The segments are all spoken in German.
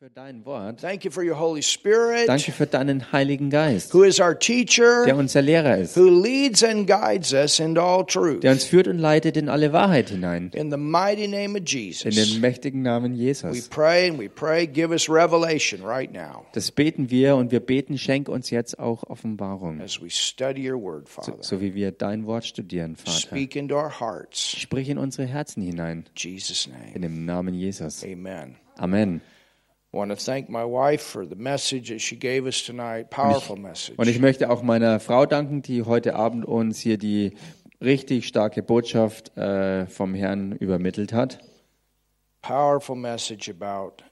für dein Wort. Thank you for your Holy Spirit, Danke für deinen Heiligen Geist, who is our teacher, der unser Lehrer ist, who leads and guides us into all truth. der uns führt und leitet in alle Wahrheit hinein. In the mighty name of In Jesus, den mächtigen Namen we Jesus. pray and we pray. Give us revelation right now Das beten wir und wir beten, schenk uns jetzt auch Offenbarung, as we study your word, so, Father. so wie wir dein Wort studieren, Vater. Speak into our hearts. Sprich in unsere Herzen hinein, In Jesus' in name. dem Namen Jesus. Amen. Amen. Und ich möchte auch meiner Frau danken, die heute Abend uns hier die richtig starke Botschaft äh, vom Herrn übermittelt hat. Powerful message about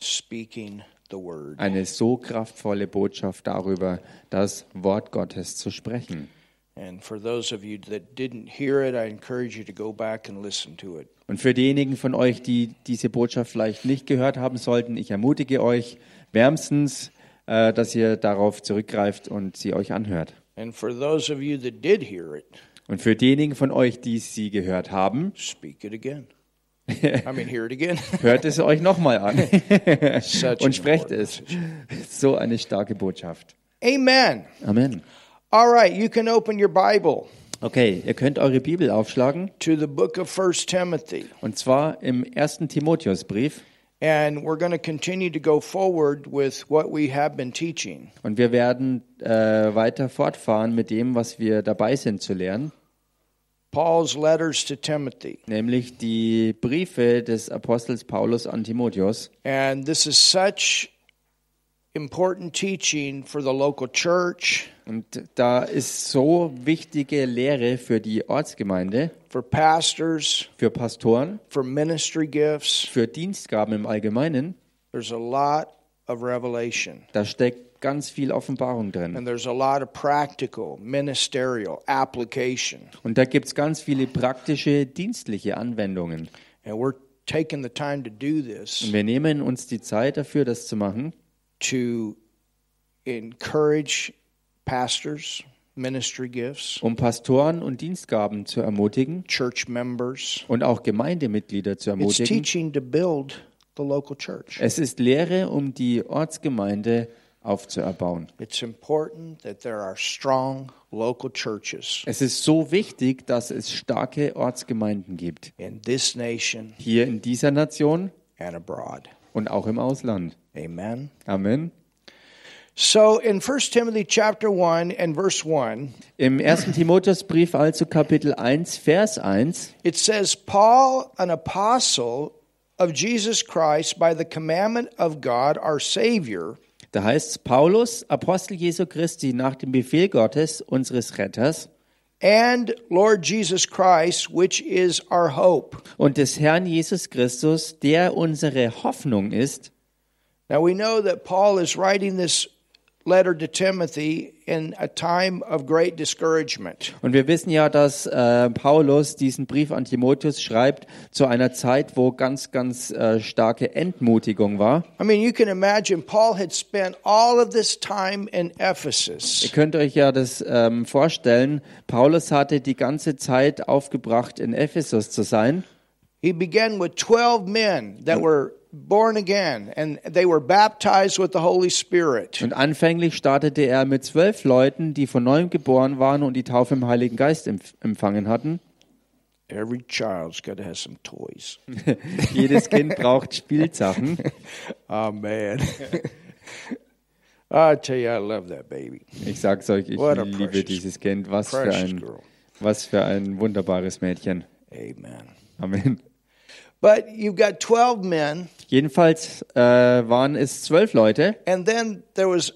speaking the word. Eine so kraftvolle Botschaft darüber, das Wort Gottes zu sprechen. And for those of you that didn't hear it, I encourage you to go back and listen to it. Und für diejenigen von euch, die diese Botschaft vielleicht nicht gehört haben sollten, ich ermutige euch wärmstens, äh, dass ihr darauf zurückgreift und sie euch anhört. And for those of you that did hear it, Und für diejenigen von euch, die sie gehört haben, speak it again. I mean, hear it again. hört es euch nochmal an und sprecht es. So eine starke Botschaft. Amen. Amen. All right, you can open your Bible Okay, ihr könnt eure Bibel aufschlagen to the book of First Timothy. und zwar im ersten Timotheusbrief. And we're going to continue to go forward with what we have been teaching. Und wir werden äh, weiter fortfahren mit dem, was wir dabei sind zu lernen, Paul's letters to Timothy. nämlich die Briefe des Apostels Paulus an Timotheus. And this is such important teaching for the local church, Und da ist so wichtige Lehre für die Ortsgemeinde, for pastors, für Pastoren, for ministry gifts. für Dienstgaben im Allgemeinen. There's a lot of revelation. Da steckt ganz viel Offenbarung drin. And there's a lot of practical, ministerial application. Und da gibt es ganz viele praktische, dienstliche Anwendungen. And we're taking the time to do Und this wir nehmen uns die Zeit dafür, das zu machen, to encourage pastors, ministry gifts, um Pastoren und Dienstgaben zu ermutigen church members. und auch Gemeindemitglieder zu It's ermutigen. teaching to build the local church. Es ist Lehre, um die Ortsgemeinde aufzuerbauen. It's important that there are strong local churches Es ist so wichtig, dass es starke Ortsgemeinden gibt. in this nation Hier in dieser Nation and abroad. und auch im Ausland. Amen. Amen. So in 1 Timothy chapter 1 and verse 1, Im 1. Timotheusbrief also Kapitel 1, Vers 1, it says, Paul, an apostle of Jesus Christ by the commandment of God our Savior, da heißt Paulus, Apostel Jesu Christi nach dem Befehl Gottes, unseres Retters and Lord Jesus Christ, which is our hope. und des Herrn Jesus Christus, der unsere Hoffnung ist. Now we know that Paul is writing this letter to Timothy in a time of great discouragement. Und wir wissen ja, dass äh, Paulus diesen Brief an Timotheus schreibt zu einer Zeit, wo ganz, ganz äh, starke Entmutigung war. I mean, you can imagine Paul had spent all of this time in Ihr Ephesus. könnt euch ja das ähm, vorstellen. Paulus hatte die ganze Zeit aufgebracht, in Ephesus zu sein. He began with 12 men that were born again and they were baptized with the Holy Spirit. Und anfänglich startete er mit zwölf Leuten, die von neuem geboren waren und die Taufe im Heiligen Geist empf empfangen hatten. Every child's got to have some toys. Jedes Kind braucht Spielsachen. Oh, man. I tell you, I love that baby. Ich sag's euch, ich What liebe precious- dieses Kind. Was für ein, girl. was für ein wunderbares Mädchen. Amen. Amen. But you've got 12 men, Jedenfalls äh, waren es zwölf Leute and then there was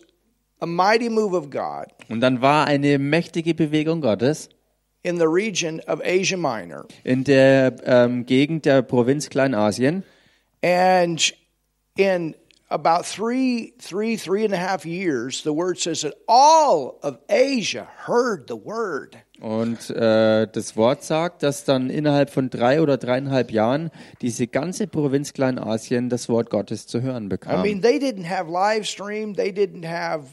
a mighty move of God und dann war eine mächtige Bewegung Gottes in the region of Asia Minor. in der ähm, Gegend der Provinz Kleinasien. And in about three, three, three and a half years, the word says that all of Asia heard the word. Und äh, das Wort sagt, dass dann innerhalb von drei oder dreieinhalb Jahren diese ganze Provinz Kleinasien das Wort Gottes zu hören I bekam. mean, they didn't have live stream, they didn't have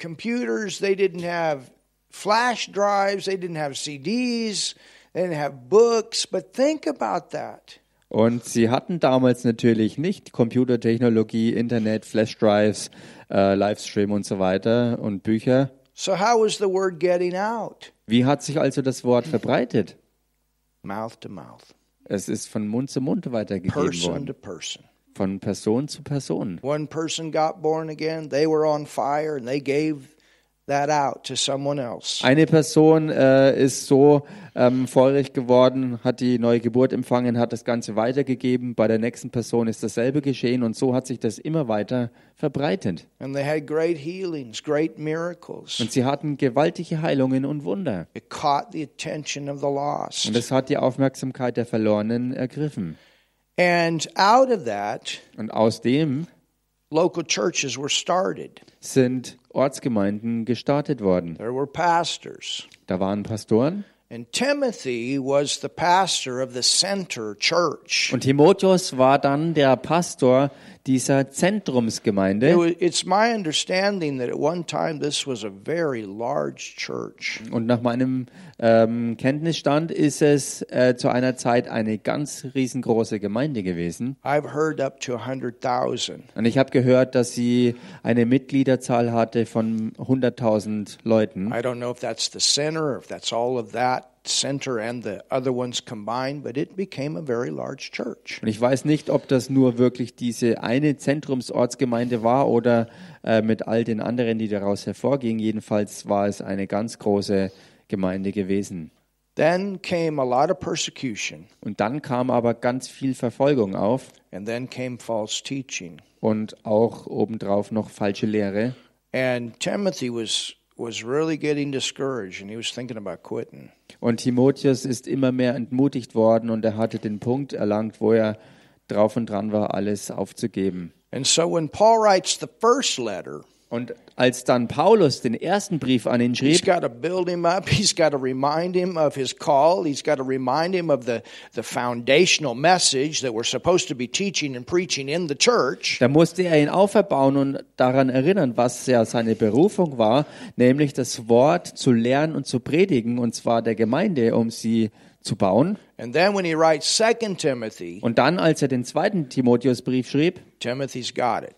computers, they didn't have flash drives, they didn't have CDs, they didn't have books. But think about that. Und sie hatten damals natürlich nicht Computertechnologie, Internet, Flashdrives, äh, Livestream und so weiter und Bücher. So, how was the word getting out? Wie hat sich also das Wort verbreitet? Mouth to mouth, Es ist von Mund zu Mund weitergegeben person worden, to person. von Person zu Person. One person got born again, they were on fire, and they gave Eine Person äh, ist so ähm, feurig geworden, hat die neue Geburt empfangen, hat das Ganze weitergegeben. Bei der nächsten Person ist dasselbe geschehen und so hat sich das immer weiter verbreitet. And they had great healings, great miracles. Und sie hatten gewaltige Heilungen und Wunder. It caught the attention of the lost. Und es hat die Aufmerksamkeit der Verlorenen ergriffen. And out of that, Und aus dem local churches were started. sind Ortsgemeinden gestartet worden. Da waren Pastoren. And Timothy was the pastor of the center church. Und Timotheus war dann der Pastor dieser Zentrumsgemeinde. was, it's my understanding that at one time this was a very large church. Und nach meinem ähm, Kenntnisstand ist es äh, zu einer Zeit eine ganz riesengroße Gemeinde gewesen. I've heard up to 100,000. Und ich habe gehört, dass sie eine Mitgliederzahl hatte von 100.000 Leuten. I don't know if that's the center or if that's all of that center and the other ones combined, but it became a very large church. Und ich weiß nicht, ob das nur wirklich diese eine Zentrumsortsgemeinde war oder äh, mit all den anderen, die daraus hervorgingen. Jedenfalls war es eine ganz große Gemeinde gewesen. Then came a lot of persecution, Und dann kam aber ganz viel Verfolgung auf and then came false teaching. und auch obendrauf noch falsche Lehre. And Timothy was was really getting discouraged and he was thinking about quitting. Und Timotheus ist immer mehr entmutigt worden und er hatte den Punkt erlangt, wo er drauf und dran war, alles aufzugeben. And so when Paul writes the first letter, Und als dann Paulus den ersten Brief an ihn schrieb, got to build him up. He's got to remind him of his call. He's got to remind him of the, the foundational message that we're supposed to be teaching and preaching in the church. da musste er ihn auferbauen und daran erinnern, was ja seine Berufung war, nämlich das Wort zu lernen und zu predigen, und zwar der Gemeinde, um sie zu bauen. Und dann, als er den zweiten Timotheusbrief schrieb, Timothy's got it.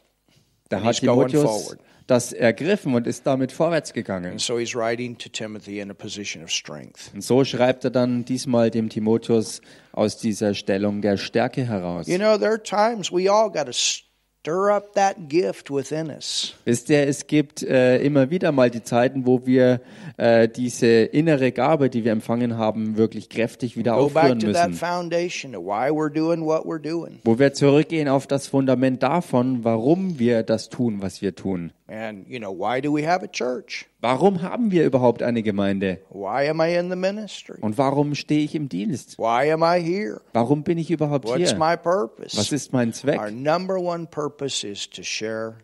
da hat Timotheus. Das ergriffen und ist damit vorwärts gegangen. And so he's writing to Timothy in a position of strength. Und so schreibt er dann diesmal dem Timotheus aus dieser Stellung der Stärke heraus. You know, there are times we all got to stir up that gift within us. Wisst ihr, es gibt äh, immer wieder mal die Zeiten, wo wir äh, diese innere Gabe, die wir empfangen haben, wirklich kräftig wieder Go back aufführen to that müssen. foundation of why we're doing what we're doing. Wo wir zurückgehen auf das Fundament davon, warum wir das tun, was wir tun. And, you know, why do we have a church? Warum haben wir überhaupt eine Gemeinde? Why am I in the ministry? Und warum stehe ich im Dienst? Why am I here? Warum bin ich überhaupt What's hier? my Was purpose? ist mein Zweck? Our number one purpose is to share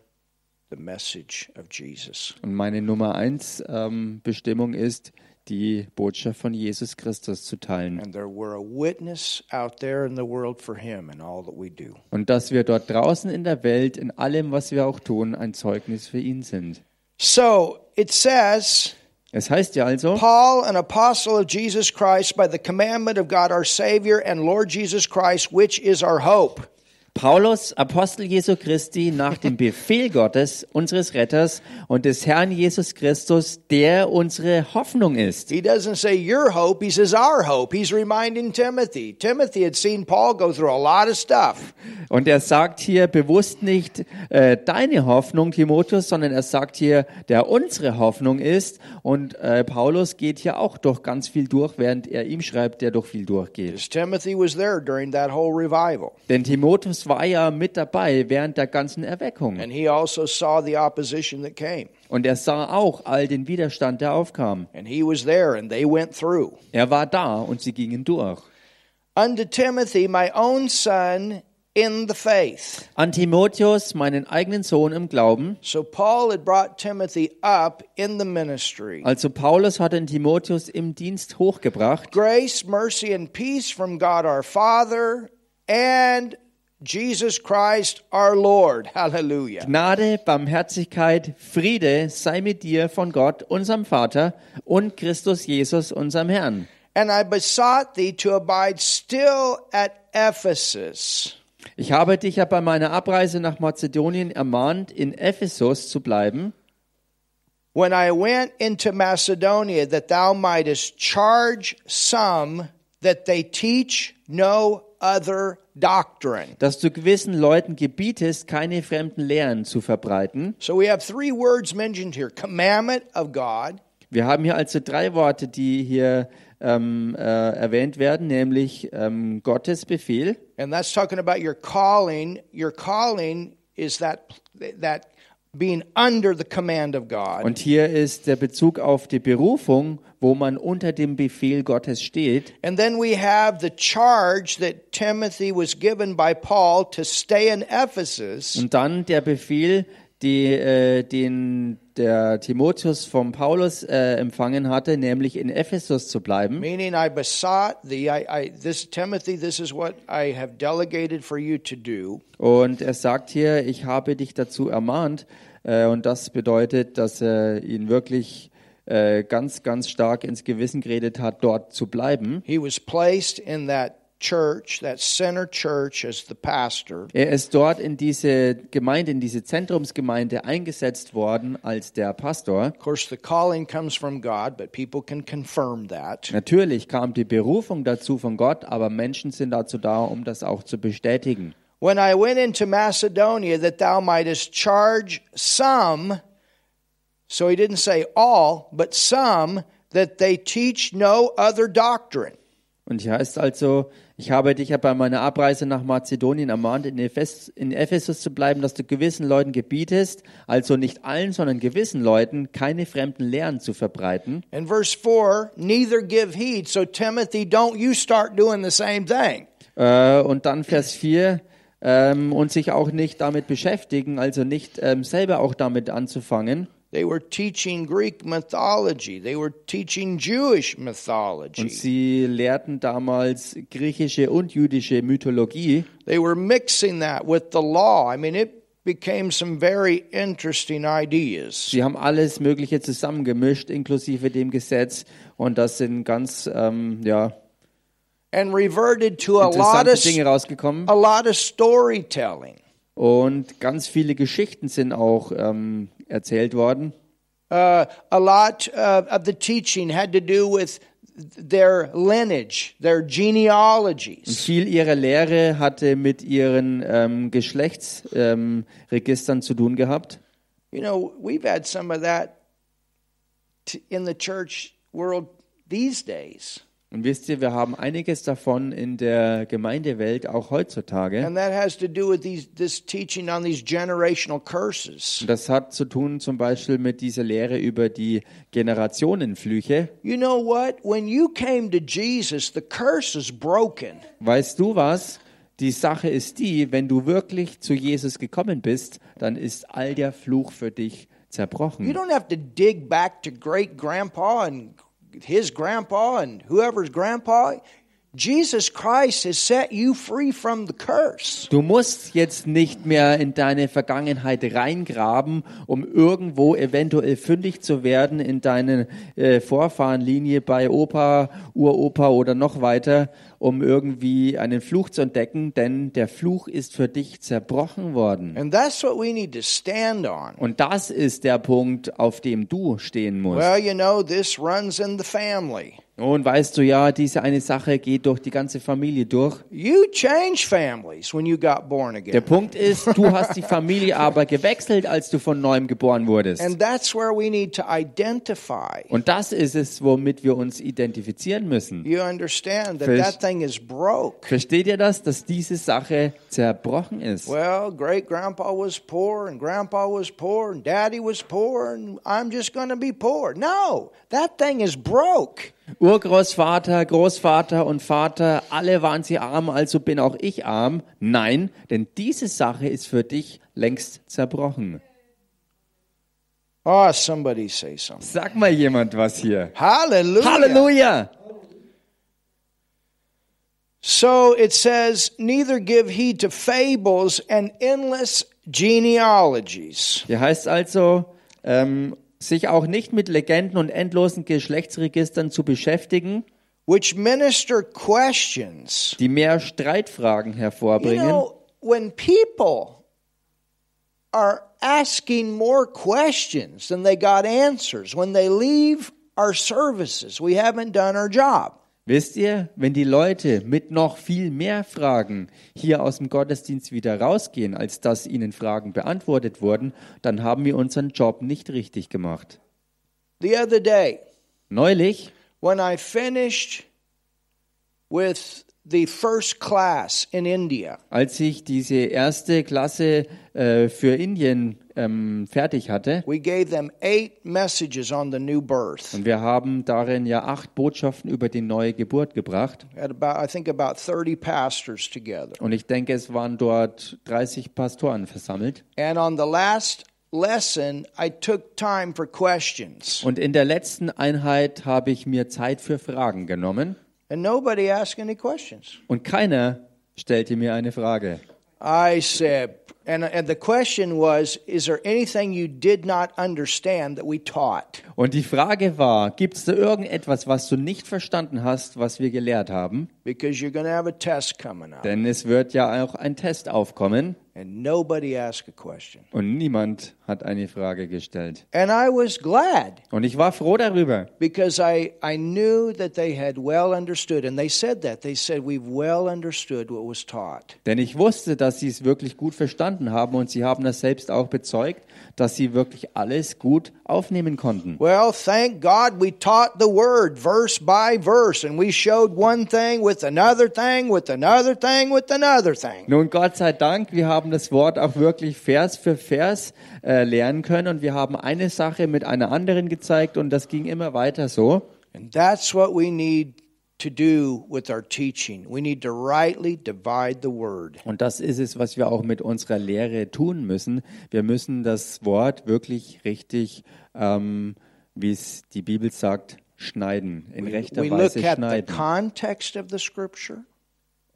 the message of Jesus. Und meine Nummer eins ähm, Bestimmung ist, die Botschaft von Jesus Christus zu teilen. And there we're a witness out there in the world for him in all that we do. Und dass wir dort draußen in der Welt, in allem, was wir auch tun, ein Zeugnis für ihn sind. So it says, Es heißt ja also, Paul, an apostle of Jesus Christ, by the commandment of God our Savior and Lord Jesus Christ, which is our hope. Paulus, Apostel Jesu Christi, nach dem Befehl Gottes, unseres Retters und des Herrn Jesus Christus, der unsere Hoffnung ist. He doesn't say your hope, he says our hope. He's reminding Timothy. Timothy had seen Paul go through a lot of stuff. Und er sagt hier bewusst nicht äh, deine Hoffnung, Timotheus, sondern er sagt hier, der unsere Hoffnung ist. Und äh, Paulus geht hier auch durch ganz viel durch, während er ihm schreibt, der durch viel durchgeht. Timothy was there during that whole revival. Denn Timotheus war ja mit dabei während der ganzen Erweckung. And he also saw the opposition that came. Und er sah auch all den Widerstand, der aufkam. And he was there and they went through. Er war da und sie gingen durch. Unto Timothy, my own son in the faith. An Timotheus, meinen eigenen Sohn im Glauben. So Paul had brought Timothy up in the ministry. Also Paulus hat den Timotheus im Dienst hochgebracht. Grace, mercy, and peace from God our Father and Jesus Christ our Lord. Hallelujah. Gnade, Barmherzigkeit, Friede sei mit dir von Gott, unserem Vater und Christus Jesus, unserem Herrn. And I besought thee to abide still at Ephesus. Ich habe dich ja bei meiner Abreise nach Mazedonien ermahnt, in Ephesus zu bleiben, when I went into Macedonia, that thou mightest charge some that they teach no other doctrine. dass du gewissen Leuten gebietest, keine fremden Lehren zu verbreiten. So we have three words mentioned here commandment of God, Wir haben hier also drei Worte, die hier ähm, äh, erwähnt werden, nämlich ähm, Gottes Befehl. and that's talking about your calling. Your calling is that, that being under the command of God. Und hier ist der Bezug auf die Berufung, wo man unter dem Befehl Gottes steht. And then we have the charge that Timothy was given by Paul to stay in Ephesus. Und dann der Befehl, die, äh, den der Timotheus vom Paulus äh, empfangen hatte, nämlich in Ephesus zu bleiben. Meaning, I besought thee, I, I, this Timothy, this is what I have delegated for you to do. Und er sagt hier, ich habe dich dazu ermahnt. Äh, und das bedeutet, dass er ihn wirklich äh, ganz, ganz stark ins Gewissen geredet hat, dort zu bleiben. He was placed in that church, that center church, as the pastor. Er ist dort in diese Gemeinde, in diese Zentrumsgemeinde eingesetzt worden als der Pastor. Of course, the calling comes from God, but people can confirm that. Natürlich kam die Berufung dazu von Gott, aber Menschen sind dazu da, um das auch zu bestätigen. When I went into Macedonia, that thou mightest charge some, so he didn't say all, but some, that they teach no other doctrine. Und hier heißt also, ich habe dich ja bei meiner Abreise nach Mazedonien ermahnt, in, Ephes in Ephesus zu bleiben, dass du gewissen Leuten gebietest, also nicht allen, sondern gewissen Leuten, keine fremden Lehren zu verbreiten. In verse 4, neither give heed. So, Timothy, don't you start doing the same thing. Äh, und dann Vers 4, ähm, und sich auch nicht damit beschäftigen, also nicht ähm, selber auch damit anzufangen. They were teaching Greek mythology, they were teaching Jewish Und mythology, sie lehrten damals griechische und jüdische Mythologie. they were mixing that with the law. I mean, it became some very interesting ideas. Sie haben alles Mögliche zusammengemischt, inklusive dem Gesetz. Und das sind ganz ähm, ja, And reverted to a lot of Dinge rausgekommen. a lot of storytelling. Und ganz viele Geschichten sind auch ähm, erzählt worden. Uh, a lot uh, of the teaching had to do with their lineage, their Und genealogies. viel ihrer Lehre hatte mit ihren ähm, Geschlechtsregistern ähm, zu tun gehabt. You know, we've had some of that in the church world these days. Und wisst ihr, wir haben einiges davon in der Gemeindewelt, auch heutzutage. And that has to do with these, this teaching on these generational curses. Und das hat zu tun zum Beispiel mit dieser Lehre über die Generationenflüche. You know what? When you came to Jesus, the curse is broken. Weißt du was? Die Sache ist die, wenn du wirklich zu Jesus gekommen bist, dann ist all der Fluch für dich You zerbrochen. don't have to dig back to great grandpa and his grandpa and whoever's grandpa. Jesus Christ has set you free from the curse. Du musst jetzt nicht mehr in deine Vergangenheit reingraben, um irgendwo eventuell fündig zu werden in deine äh, Vorfahrenlinie bei Opa, Uropa oder noch weiter, um irgendwie einen Fluch zu entdecken, denn der Fluch ist für dich zerbrochen worden. And that's what we need to stand on. Und das ist der Punkt, auf dem du stehen musst. Well, you know, this runs in the family. Und weißt du ja, diese eine Sache geht durch die ganze Familie durch. You change families when you got born Der again. Punkt ist, du hast die Familie aber gewechselt, als du von neuem geboren wurdest. And that's where we need to identify. Und das ist es, womit wir uns identifizieren müssen. You understand that that thing is broke. Versteht ihr das, dass diese Sache zerbrochen ist? Well, great grandpa was poor, and grandpa was poor, and daddy was poor, and I'm just going to be poor. No, that thing is broke. Urgroßvater, Großvater und Vater, alle waren sie arm, also bin auch ich arm. Nein, denn diese Sache ist für dich längst zerbrochen. Oh, somebody say something. Sag mal jemand was hier. Hallelujah. Halleluja! So it says, neither give heed to fables and endless genealogies. Hier heißt also, ähm, sich auch nicht mit Legenden und endlosen Geschlechtsregistern zu beschäftigen. which minister questions. die mehr Streitfragen You hervorbringen. know, when people are asking more questions than they got answers, when they leave our services, we haven't done our job. Wisst ihr, wenn die Leute mit noch viel mehr Fragen hier aus dem Gottesdienst wieder rausgehen, als dass ihnen Fragen beantwortet wurden, dann haben wir unseren Job nicht richtig gemacht. The other day, Neulich, when I finished with the first class in India, als ich diese erste Klasse äh, für Indien ähm, fertig hatte, we gave them eight messages on the new birth. und wir haben darin ja acht Botschaften über die neue Geburt gebracht, We had about, I think, about 30 pastors together. und ich denke, es waren dort 30 Pastoren versammelt. And on the last lesson, I took time for questions. Und in der letzten Einheit habe ich mir Zeit für Fragen genommen, And nobody asked any questions. und keiner stellte mir eine Frage. I said, and, and the question was, is there anything you did not understand that we taught? Und die Frage war, gibt es da irgendetwas, was du nicht verstanden hast, was wir gelehrt haben? Because you're going to have a test coming up. Denn es wird ja auch ein Test aufkommen And nobody asked a question. und niemand hat eine Frage gestellt. And I was glad Und ich war froh darüber, because I, I knew that they had well understood. And they said that. They said, we've well understood what was taught. denn ich wusste, dass sie es wirklich gut verstanden haben und sie haben das selbst auch bezeugt, dass sie wirklich alles gut aufnehmen konnten. Well, thank God we taught the word verse by verse, and we showed one thing with another thing, with another thing, with another thing. Nun, Gott sei Dank, wir haben das Wort auch wirklich Vers für Vers äh, lernen können und wir haben eine Sache mit einer anderen gezeigt und das ging immer weiter so. And that's what we need to do with our teaching. We need to rightly divide the word. Und das ist es, was wir auch mit unserer Lehre tun müssen. Wir müssen das Wort wirklich richtig, ähm, wie es die Bibel sagt, schneiden, in rechter We Weise at the schneiden.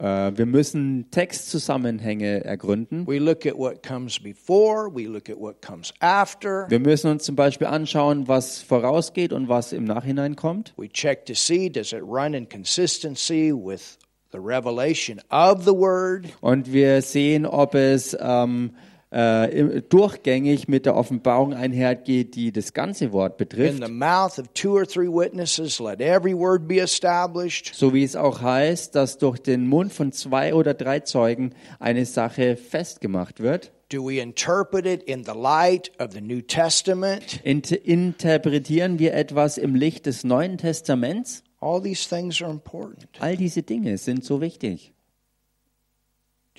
Wir müssen Textzusammenhänge ergründen. We look at what comes before. We look at what comes after. Wir müssen uns zum Beispiel anschauen, was vorausgeht und was im Nachhinein kommt. We check to see does it run in consistency with the revelation of the word. Und wir sehen, ob es ähm, äh, durchgängig mit der Offenbarung einhergeht, die das ganze Wort In betrifft. the mouth of two or three witnesses, let every word be established. So wie es auch heißt, dass durch den Mund von zwei oder drei Zeugen eine Sache festgemacht wird. Do we interpret it in the light of the New Testament? Int interpretieren wir etwas im Licht des Neuen Testaments? All these things are important. All diese Dinge sind so wichtig.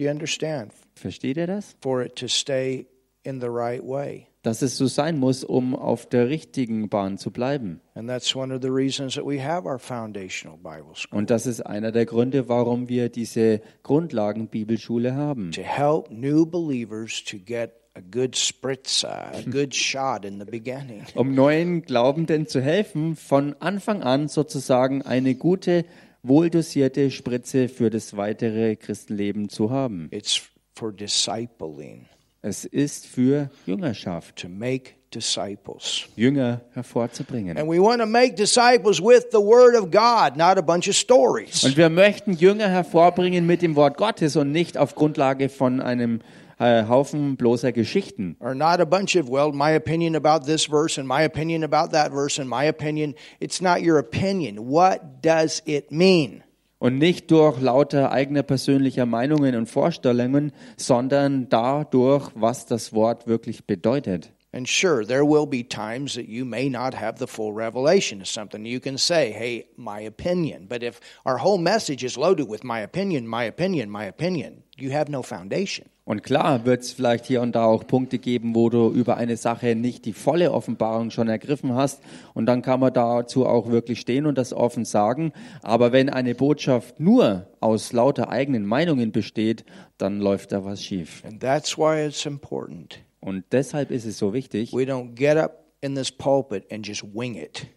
Do you understand? Versteht ihr das? For it to stay in the right way. Dass es so sein muss, um auf der richtigen Bahn zu bleiben. And that's one of the reasons that we have our foundational Bible school Und das ist einer der Gründe, warum wir diese Grundlagen-Bibelschule haben. to help new believers to get a good spritzer, a good shot in the beginning. Um neuen Glaubenden zu helfen, von Anfang an sozusagen eine gute, wohldosierte Spritze für das weitere Christenleben zu haben. It's for discipling, Es ist für Jüngerschaft, to make disciples. Jünger hervorzubringen. And we want to make disciples with the Word of God, not a bunch of stories. Und wir möchten Jünger hervorbringen mit dem Wort Gottes und nicht auf Grundlage von einem Haufen bloßer Geschichten. Or not a bunch of, well, my opinion about this verse and my opinion about that verse and my opinion. It's not your opinion. What does it mean? Und nicht durch lauter eigener persönlicher Meinungen und Vorstellungen, sondern dadurch, was das Wort wirklich bedeutet. And sure, there will be times that you may not have the full revelation of something. You can say, hey, my opinion. But if our whole message is loaded with my opinion, my opinion, my opinion, you have no foundation. Und klar wird es vielleicht hier und da auch Punkte geben, wo du über eine Sache nicht die volle Offenbarung schon ergriffen hast. Und dann kann man dazu auch wirklich stehen und das offen sagen. Aber wenn eine Botschaft nur aus lauter eigenen Meinungen besteht, dann läuft da was schief. And that's why it's important. Und deshalb ist es so wichtig, We don't get up in this pulpit and just wing it.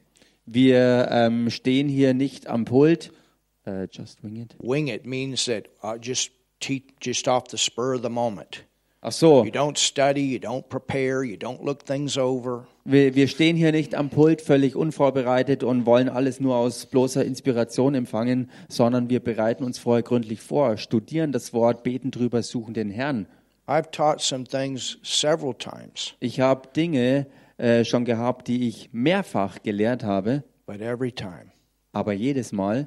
wir ähm, stehen hier nicht am Pult. Äh, just wing it. Wing it means that uh, just just off the spur of the moment. Ach so, You don't study, you don't prepare, you don't look things over. wir, wir stehen hier nicht am Pult völlig unvorbereitet und wollen alles nur aus bloßer Inspiration empfangen, sondern wir bereiten uns vorher gründlich vor, studieren das Wort, beten drüber, suchen den Herrn. I've taught some things several times, Ich habe Dinge äh, schon gehabt, die ich mehrfach gelehrt habe, but every time aber jedes Mal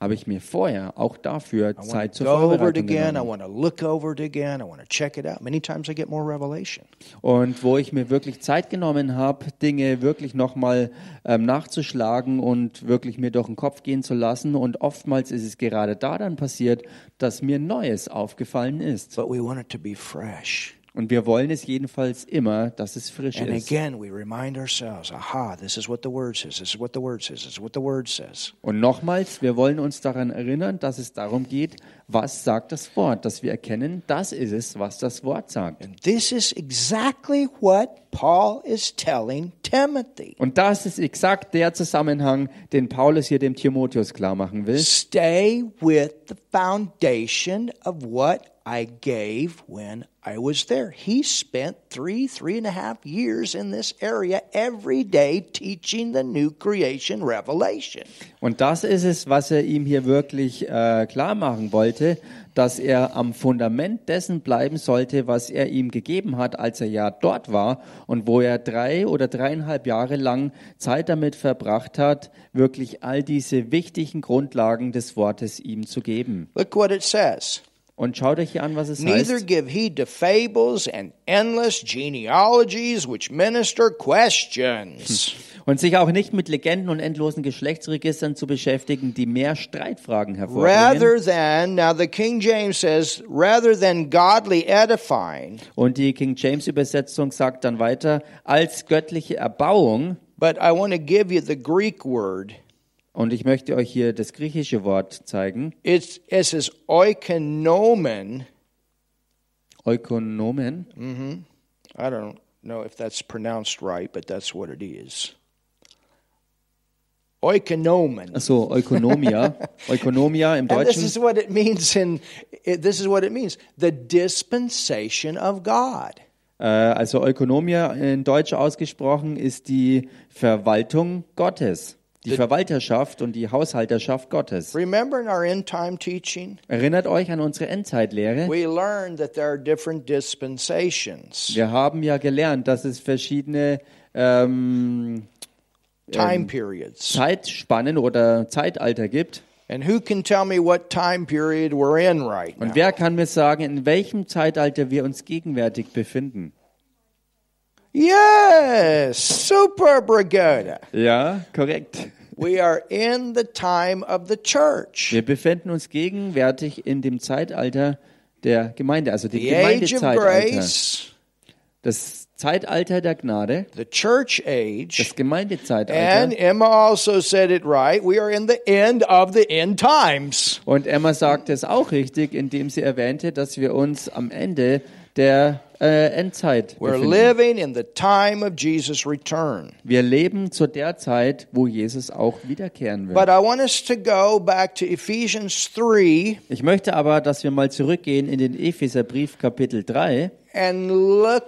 habe ich mir vorher auch dafür Zeit zur Vorbereitung again. I genommen. want to look over it again. I want to check it out. Many times I get more revelation. Und wo ich mir wirklich Zeit genommen habe, Dinge wirklich nochmal ähm, nachzuschlagen und wirklich mir durch den Kopf gehen zu lassen. Und oftmals ist es gerade da dann passiert, dass mir Neues aufgefallen ist. But we want it to be fresh. Und wir wollen es jedenfalls immer, dass es frisch And ist. again, we remind ourselves, aha, this is what the word says. This is what the word says. This is what the word says. Und nochmals, wir wollen uns daran erinnern, dass es darum geht, was sagt das Wort, dass wir erkennen, das ist es, was das Wort sagt. And this is exactly what Paul is telling Timothy. Und das ist exakt der Zusammenhang, den Paulus hier dem Timotheus klar machen will. Stay with the foundation of what I gave when I was there. He spent three, three and a half years in this area every day teaching the new creation revelation. Und das ist es, was er ihm hier wirklich äh, klar machen wollte, dass er am Fundament dessen bleiben sollte, was er ihm gegeben hat, als er ja dort war und wo er drei oder dreieinhalb Jahre lang Zeit damit verbracht hat, wirklich all diese wichtigen Grundlagen des Wortes ihm zu geben. Look what it says. Und schaut euch hier an, was es Neither heißt. give heed to fables and endless genealogies which minister questions. Und sich auch nicht mit Legenden und endlosen Geschlechtsregistern zu beschäftigen, die mehr Streitfragen hervorbringen. rather than, now the King James says, rather than godly edifying, Und die King James Übersetzung sagt dann weiter, als göttliche Erbauung. but I want to give you the Greek word. Und ich möchte euch hier das griechische Wort zeigen. It's, it says oikonomen. Ökonomen. I don't know if that's pronounced right, but that's what it is. Oikonomen. Also Ökonomia. Ökonomia im And this is Deutschen. what it means in this is what it means the dispensation of God. Äh, also Ökonomia in Deutsch ausgesprochen ist die Verwaltung Gottes. Die Verwalterschaft und die Haushalterschaft Gottes. Erinnert euch an unsere Endzeitlehre. we learned that there are different dispensations, Wir haben ja gelernt, dass es verschiedene ähm, periods. Zeitspannen oder Zeitalter gibt. And who can tell me what time period we're in right now? Und wer kann mir sagen, in welchem Zeitalter wir uns gegenwärtig befinden? Yes, super Brigada. Ja, korrekt. We are in the time of the church. Wir befinden uns gegenwärtig in dem Zeitalter der Gemeinde, also dem The Gemeindezeitalter. grace, Das Zeitalter der Gnade, the church age. das Gemeindezeitalter. And Emma also said it right. We are in the end of the end times. Und Emma sagte es auch richtig, indem sie erwähnte, dass wir uns am Ende der äh, Endzeit We're befinden. living in the time of Jesus' return. Wir leben zu der Zeit, wo Jesus auch wiederkehren wird. But I want us to go back to Ephesians 3 Ich möchte aber, dass wir mal zurückgehen in den Epheserbrief Kapitel 3 and look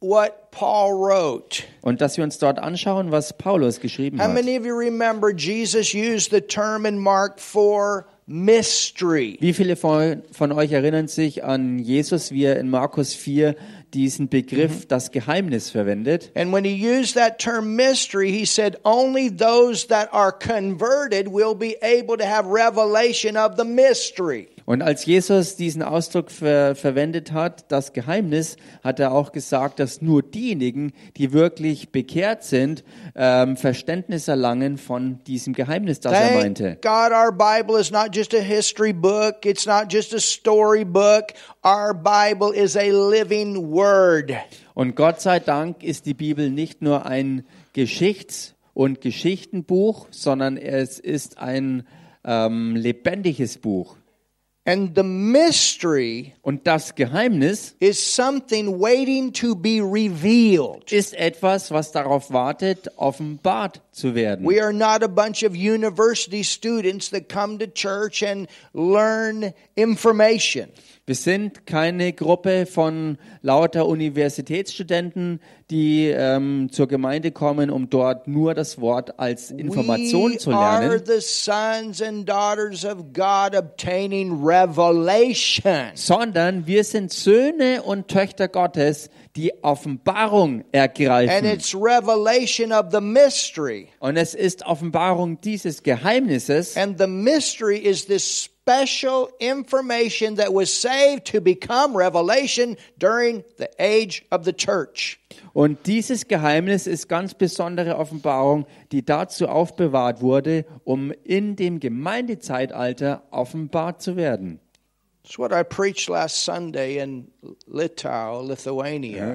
what Paul wrote. und dass wir uns dort anschauen, was Paulus geschrieben How hat. many of you remember Jesus used the term in Mark 4 mystery? Wie viele von, von euch erinnern sich an Jesus, wie er in Markus 4 diesen Begriff das Geheimnis verwendet? And when he used that term mystery, he said only those that are converted will be able to have revelation of the mystery. Und als Jesus diesen Ausdruck ver verwendet hat, das Geheimnis, hat er auch gesagt, dass nur diejenigen, die wirklich bekehrt sind, ähm, Verständnis erlangen von diesem Geheimnis, das er Thank meinte. God our Bible is not just a history book, it's not just a story book. Our Bible is a living word. Und Gott sei Dank ist die Bibel nicht nur ein Geschichts- und Geschichtenbuch, sondern es ist ein ähm, lebendiges Buch. And the mystery Und das Geheimnis is something waiting to be revealed. ist etwas, was darauf wartet, offenbart zu werden. We are not a bunch of university students that come to church and learn information. Wir sind keine Gruppe von lauter Universitätsstudenten, die ähm, zur Gemeinde kommen, um dort nur das Wort als Information we zu are lernen, the sons and daughters of God obtaining revelation. sondern wir sind Söhne und Töchter Gottes, die Offenbarung And ergreifen. it's revelation of the mystery. Und es ist Offenbarung dieses Geheimnisses. And the mystery is this special information that was saved to become revelation during the age of the church. Und dieses Geheimnis ist ganz besondere Offenbarung, die dazu aufbewahrt wurde, um in dem Gemeindezeitalter offenbart zu werden.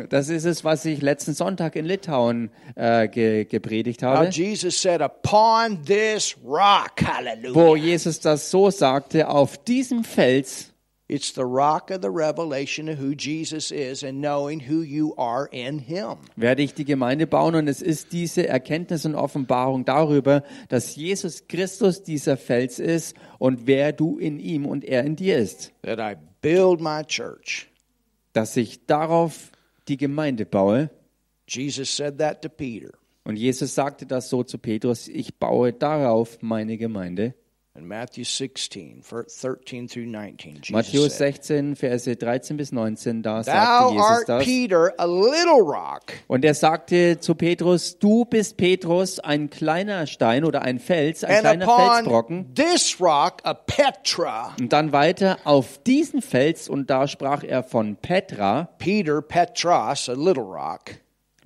Das ist es, was ich letzten Sonntag in Litauen äh, ge gepredigt habe, Jesus said, Upon this rock, hallelujah. wo Jesus das so sagte, auf diesem Fels, It's the rock of the revelation of who Jesus is and knowing who you are in Him. werde ich die Gemeinde bauen und es ist diese Erkenntnis und Offenbarung darüber, dass Jesus Christus dieser Fels ist und wer du in ihm und er in dir ist. That I build my church. Dass ich darauf die Gemeinde baue. Jesus said that to Peter. Und Jesus sagte das so zu Petrus, ich baue darauf meine Gemeinde. In Matthew 16, ver- 13 through 19, Jesus Matthäus said, 16, Verse 13 bis 19, da sagte Jesus das. Peter, a little rock, Und er sagte zu Petrus, du bist Petrus, ein kleiner Stein oder ein Fels, ein and kleiner upon Felsbrocken. this rock, a Petra, Und dann weiter auf diesen Fels, und da sprach er von Petra, Peter, Petros, a little rock,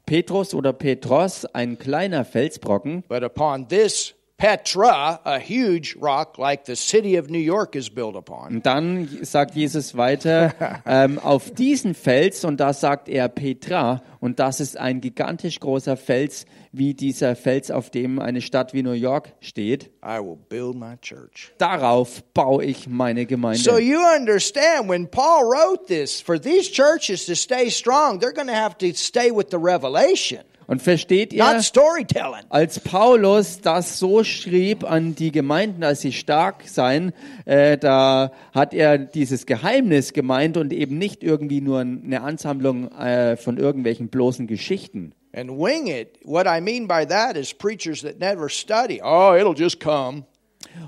Petrus oder Petros, ein kleiner Felsbrocken. but upon this Petra, a huge rock like the city of New York is built upon. Und dann sagt Jesus weiter, ähm, auf diesen Fels, und da sagt er Petra, und das ist ein gigantisch großer Fels, wie dieser Fels, auf dem eine Stadt wie New York steht. I will build my church. Darauf baue ich meine Gemeinde. So you understand when Paul wrote this, for these churches to stay strong, they're going to have to stay with the revelation, Und versteht ihr, not storytelling. als Paulus das so schrieb an die Gemeinden, als sie stark seien, äh, da hat er dieses Geheimnis gemeint und eben nicht irgendwie nur eine Ansammlung äh, von irgendwelchen bloßen Geschichten. And wing it, what I mean by that is preachers that never study. Oh, it'll just come.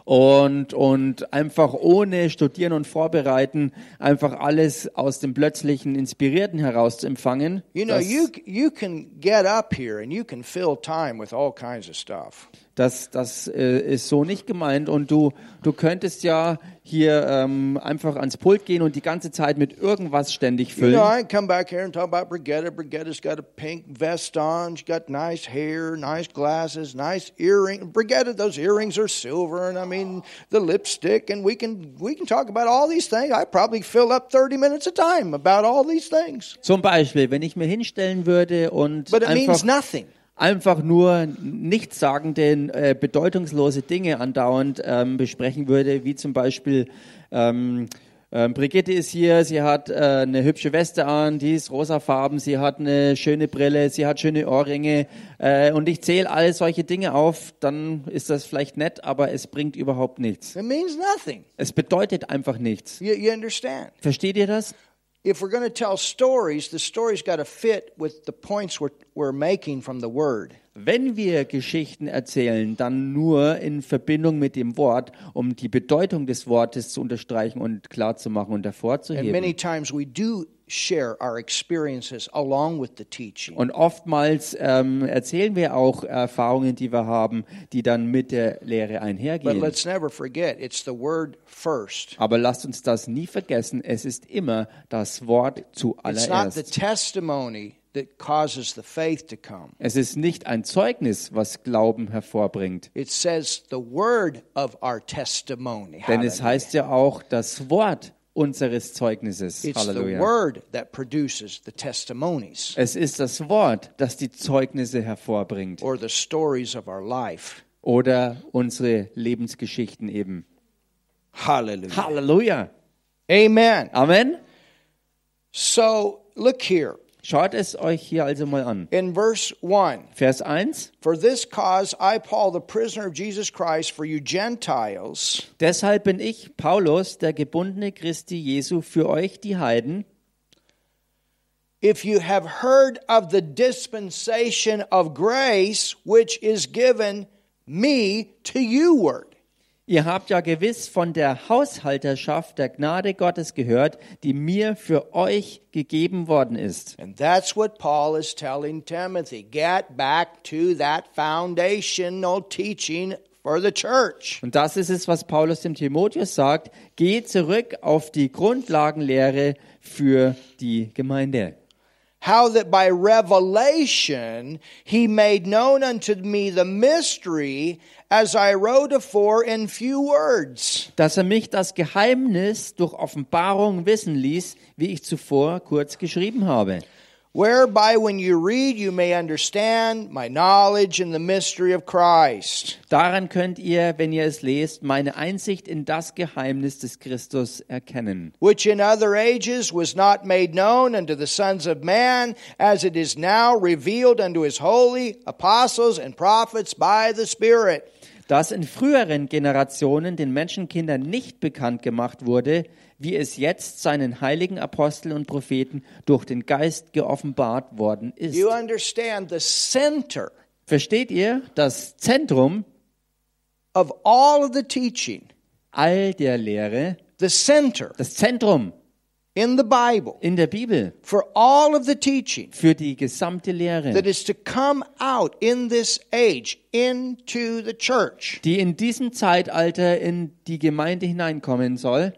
Und, und einfach ohne Studieren und Vorbereiten einfach alles aus dem plötzlichen Inspirierten heraus zu empfangen. You know, you you can get up here and you can fill time with all kinds of stuff. Das, das äh, ist so nicht gemeint. Und du, du könntest ja hier ähm, einfach ans Pult gehen und die ganze Zeit mit irgendwas ständig You füllen. know, I can come back here and talk about Brigitte. Brigitte's got a pink vest on. She's got nice hair, nice glasses, nice earring. Brigitte, those earrings are silver, and I mean the lipstick. And we can we can talk about all these things. I probably fill up thirty minutes a time about all these things. Zum Beispiel, wenn ich mir hinstellen würde und But it means einfach, nothing. Einfach nur nichtssagende, äh, bedeutungslose Dinge andauernd ähm, besprechen würde, wie zum Beispiel ähm, ähm, Brigitte ist hier, sie hat äh, eine hübsche Weste an, die ist rosafarben, sie hat eine schöne Brille, sie hat schöne Ohrringe äh, und ich zähle alle solche Dinge auf, dann ist das vielleicht nett, aber es bringt überhaupt nichts. It means nothing. Es bedeutet einfach nichts. You, you understand? Versteht ihr das? If we're going to tell stories, the story's got to fit with the points we're, we're making from the word. Wenn wir Geschichten erzählen, dann nur in Verbindung mit dem Wort, um die Bedeutung des Wortes zu unterstreichen und klar zu machen und And hervorzuheben. many times we do share our experiences along with the teaching. Und oftmals ähm, erzählen wir auch Erfahrungen, die wir haben, die dann mit der Lehre But einhergehen. let's never forget, it's the word first. Aber lasst uns das nie vergessen, es ist immer das Wort It's not the zuallererst. testimony that causes the faith to come. Es ist nicht ein Zeugnis, was Glauben hervorbringt. It says the word of our testimony. Denn es heißt ja auch das Wort unseres Zeugnisses. It's the Halleluja. word that produces the testimonies Es ist das Wort, das die Zeugnisse hervorbringt or the stories of our life. oder unsere Lebensgeschichten eben. Hallelujah. Halleluja. Amen. Amen. So look here. Schaut es euch hier also mal an. In verse 1, Vers 1. for this cause I, Paul, the prisoner of Jesus Christ, for you Gentiles, Deshalb bin ich, Paulus, der gebundene Christi Jesu, für euch die Heiden, if you have heard of the dispensation of grace which is given me to you. Ihr habt ja gewiss von der Haushalterschaft der Gnade Gottes gehört, die mir für euch gegeben worden ist. And that's what Paul is telling Timothy. Get back to that foundational teaching for the church. Und das ist es, was Paulus dem Timotheus sagt. Geh zurück auf die Grundlagenlehre für die Gemeinde. How that by revelation he made known unto me the mystery as I wrote afore in few words. Dass er mich das Geheimnis durch Offenbarung wissen ließ, wie ich zuvor kurz geschrieben habe. Whereby when you read you may understand my knowledge in the mystery of Christ. Daran könnt ihr, wenn ihr es lest, meine Einsicht in das Geheimnis des Christus erkennen. which in other ages was not made known unto the sons of man, as it is now revealed unto his holy apostles and prophets by the Spirit. Das in früheren Generationen den Menschenkindern nicht bekannt gemacht wurde, wie es jetzt seinen heiligen Aposteln und Propheten durch den Geist geoffenbart worden ist. You understand the center Versteht ihr das Zentrum of all of the teaching, all der Lehre, the center das Zentrum in the Bible in der Bibel for all of the teaching für die gesamte Lehre, that is to come out in this age into the church. die in diesem Zeitalter in die Gemeinde hineinkommen soll,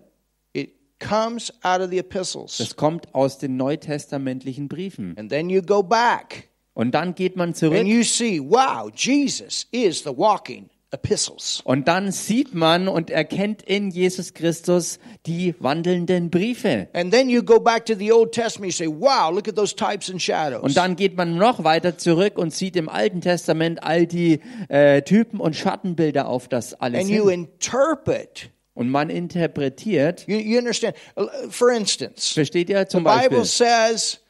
comes out of the epistles. das kommt aus den neutestamentlichen Briefen. And then you go back Und dann geht man zurück and you see, wow, Jesus is the walking epistles. und dann sieht man und erkennt in Jesus Christus die wandelnden Briefe. And then you go back to the Old Testament, you say, wow, look at those types and shadows. Und dann geht man noch weiter zurück und sieht im Alten Testament all die äh, Typen und Schattenbilder auf das alles and you hin. interpret. Und man interpretiert, You, you understand? Uh, For instance, versteht ihr the zum Bible Beispiel, says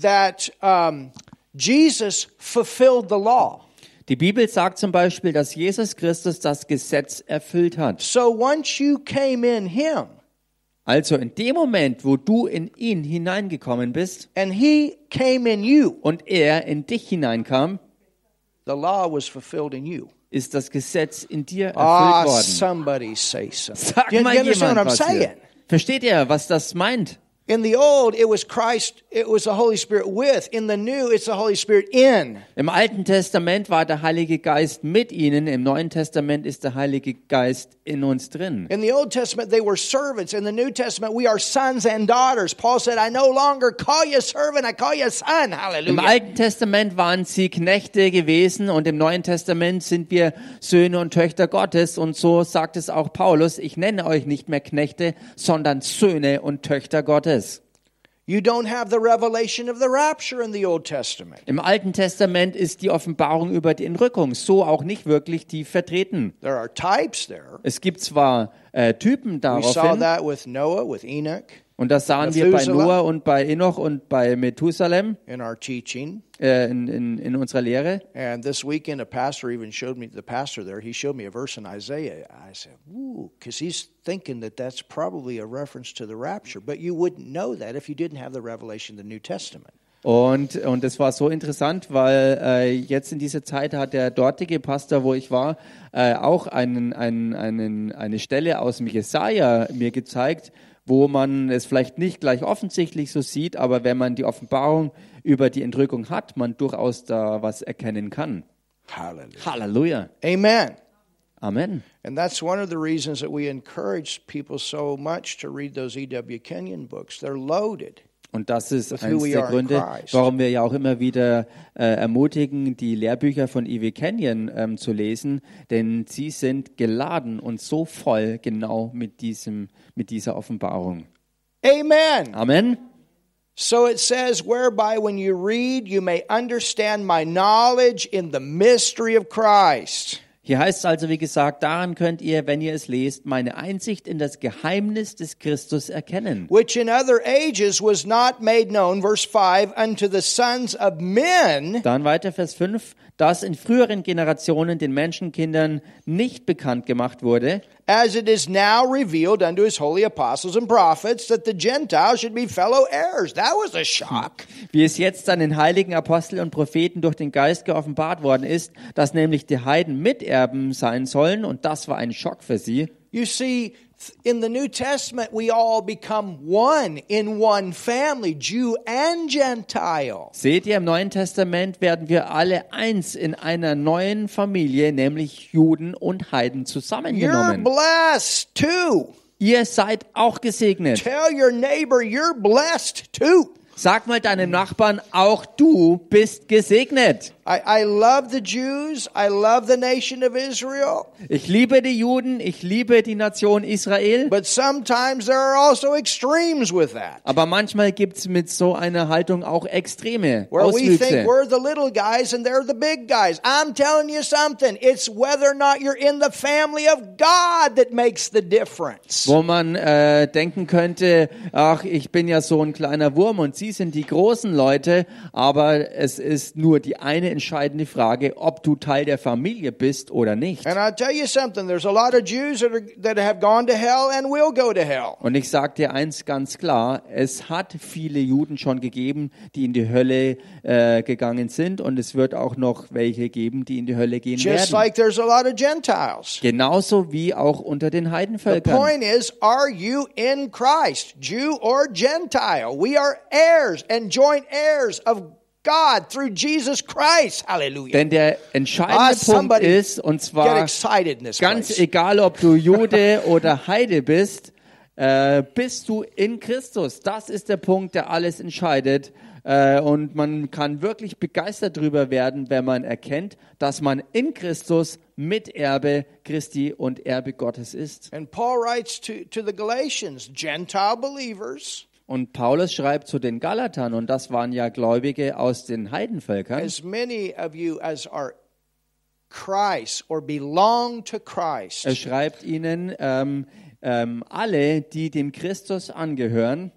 that um, Jesus fulfilled the law. die Bibel sagt zum Beispiel, dass Jesus Christus das Gesetz erfüllt hat. So once you came in Him Also in dem Moment, wo du in ihn hineingekommen bist and He came in you, und er in dich hineinkam, the law was fulfilled in you. Ist das Gesetz in dir erfüllt Ah, worden. somebody say something. Sag mal jemand was hier. Versteht ihr, was das meint? In the old, it was Christ, it was the Holy Spirit with. In the new, it's the Holy Spirit in. Im Alten Testament war der Heilige Geist mit ihnen, im Neuen Testament ist der Heilige Geist in uns drin. In the Old Testament, they were servants. In the New Testament, we are sons and daughters. Paul said, I no longer call you servant, I call you son. Im Hallelujah. Alten Testament waren sie Knechte gewesen und im Neuen Testament sind wir Söhne und Töchter Gottes und so sagt es auch Paulus, ich nenne euch nicht mehr Knechte, sondern Söhne und Töchter Gottes. You don't have the revelation of the rapture in the Old Testament. Im Alten Testament ist die Offenbarung über die Entrückung so auch nicht wirklich tief vertreten. There are types there. Es gibt zwar äh, Typen We saw daraufhin that with Noah, with Enoch, und das sahen wir bei. Noah und bei Enoch und bei Methusalem in our teaching. äh, in, in, in unserer Lehre. And this weekend, a pastor even showed me, the pastor there, he showed me a verse in Isaiah. I said, ooh, because he's thinking that that's probably a reference to the rapture. But you wouldn't know that if you didn't have the revelation of the New Testament. Und, und es war so interessant, weil äh, jetzt in dieser Zeit hat der dortige Pastor, wo ich war, äh, auch einen, einen, einen, eine Stelle aus dem Jesaja mir gezeigt, wo man es vielleicht nicht gleich offensichtlich so sieht, aber wenn man die Offenbarung über die Entrückung hat, man durchaus da was erkennen kann. Hallelujah. Halleluja. Amen. Amen. And that's one of the reasons that we encourage people so much to read those E.W. Kenyon books. They're loaded. Und das ist eines der Gründe, warum wir ja auch immer wieder äh, ermutigen, die Lehrbücher von E.W. Kenyon ähm, zu lesen, denn sie sind geladen und so voll genau mit, diesem, mit dieser Offenbarung. Amen. Amen. So it says, whereby when you read, you may understand my knowledge in the mystery of Christ. Hier heißt es also, wie gesagt, daran könnt ihr, wenn ihr es lest, meine Einsicht in das Geheimnis des Christus erkennen. which in other ages was not made known, verse 5, unto the sons of men, Dann weiter Vers 5, das in früheren Generationen den Menschenkindern nicht bekannt gemacht wurde, as it is now revealed unto his holy apostles and prophets, that the Gentiles should be fellow heirs. That was a shock. wie es jetzt an den heiligen Apostel und Propheten durch den Geist geoffenbart worden ist, dass nämlich die Heiden Miterben sein sollen, und das war ein Schock für sie. You see, in the New Testament, we all become one in one family, Jew and Gentile. Seht ihr, im Neuen Testament werden wir alle eins in einer neuen Familie, nämlich Juden und Heiden You're zusammengenommen. blessed too. Ihr seid auch gesegnet. Tell your neighbor you're blessed too. Sag mal deinem Nachbarn, auch du bist gesegnet. I, I love the Jews. I love the nation of Israel. Ich liebe die Juden, ich liebe die Nation Israel, But sometimes there are also extremes with that. aber manchmal gibt's mit so einer Haltung auch Extreme, Where we think we're the little guys and they're the big guys. I'm telling you something. It's whether or not you're in the family of God that makes the difference. Wo man äh, denken könnte, ach, ich bin ja so ein kleiner Wurm und Sie sind die großen Leute, aber es ist nur die eine entscheidende Frage, ob du Teil der Familie bist oder nicht. And I'll tell you something. There's a lot of Jews that, are, that have gone to hell and will go to hell. Und ich sage dir eins ganz klar, es hat viele Juden schon gegeben, die in die Hölle äh, gegangen sind und es wird auch noch welche geben, die in die Hölle gehen Just werden. like there's a lot of Gentiles. Genauso wie auch unter den The Heidenvölkern. point is, are you in Christ, Jew or Gentile? We are heirs and joint heirs of God through Jesus Christ. Hallelujah. Denn der entscheidende Ah, Punkt ist, und zwar ganz place. egal, ob du Jude oder Heide bist, äh, bist du in Christus. Das ist der Punkt, der alles entscheidet. Äh, und man kann wirklich begeistert darüber werden, wenn man erkennt, dass man in Christus Miterbe Christi und Erbe Gottes ist. And Paul writes to, to the Galatians, Gentile believers, Und Paulus schreibt zu den Galatern, und das waren ja Gläubige aus den Heidenvölkern, as many of you as are Christ or belong to Christ, er schreibt ihnen, ähm, ähm, alle, die dem Christus angehören,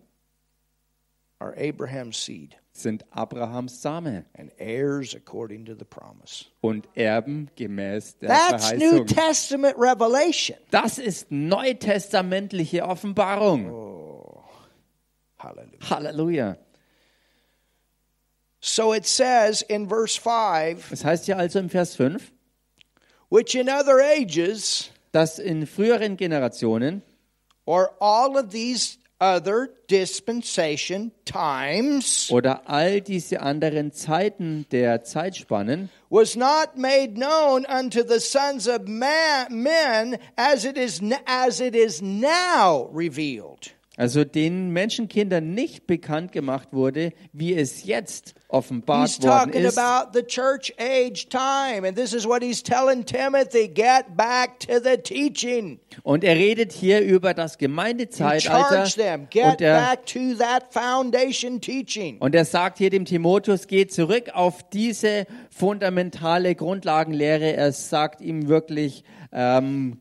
are Abraham's seed sind Abrahams Same and heirs according to the promise. und Erben gemäß der That's New Verheißung. Testament revelation. Das ist neutestamentliche Offenbarung. Hallelujah. Halleluja. So it says in verse 5 Das heißt ja also im Vers 5, which in other ages, dass in früheren Generationen or all of these other dispensation times, oder all diese anderen Zeiten der Zeitspannen was not made known unto the sons of man, men as it is as it is now revealed. Also den Menschenkindern nicht bekannt gemacht wurde, wie es jetzt offenbart worden talking ist. about the church age time, and this is what he's telling Timothy: get back to the teaching. Und er redet hier über das Gemeindezeitalter them, und er back to that foundation teaching. Und er sagt hier dem Timotheus, geh zurück auf diese fundamentale Grundlagenlehre. Er sagt ihm wirklich, ähm,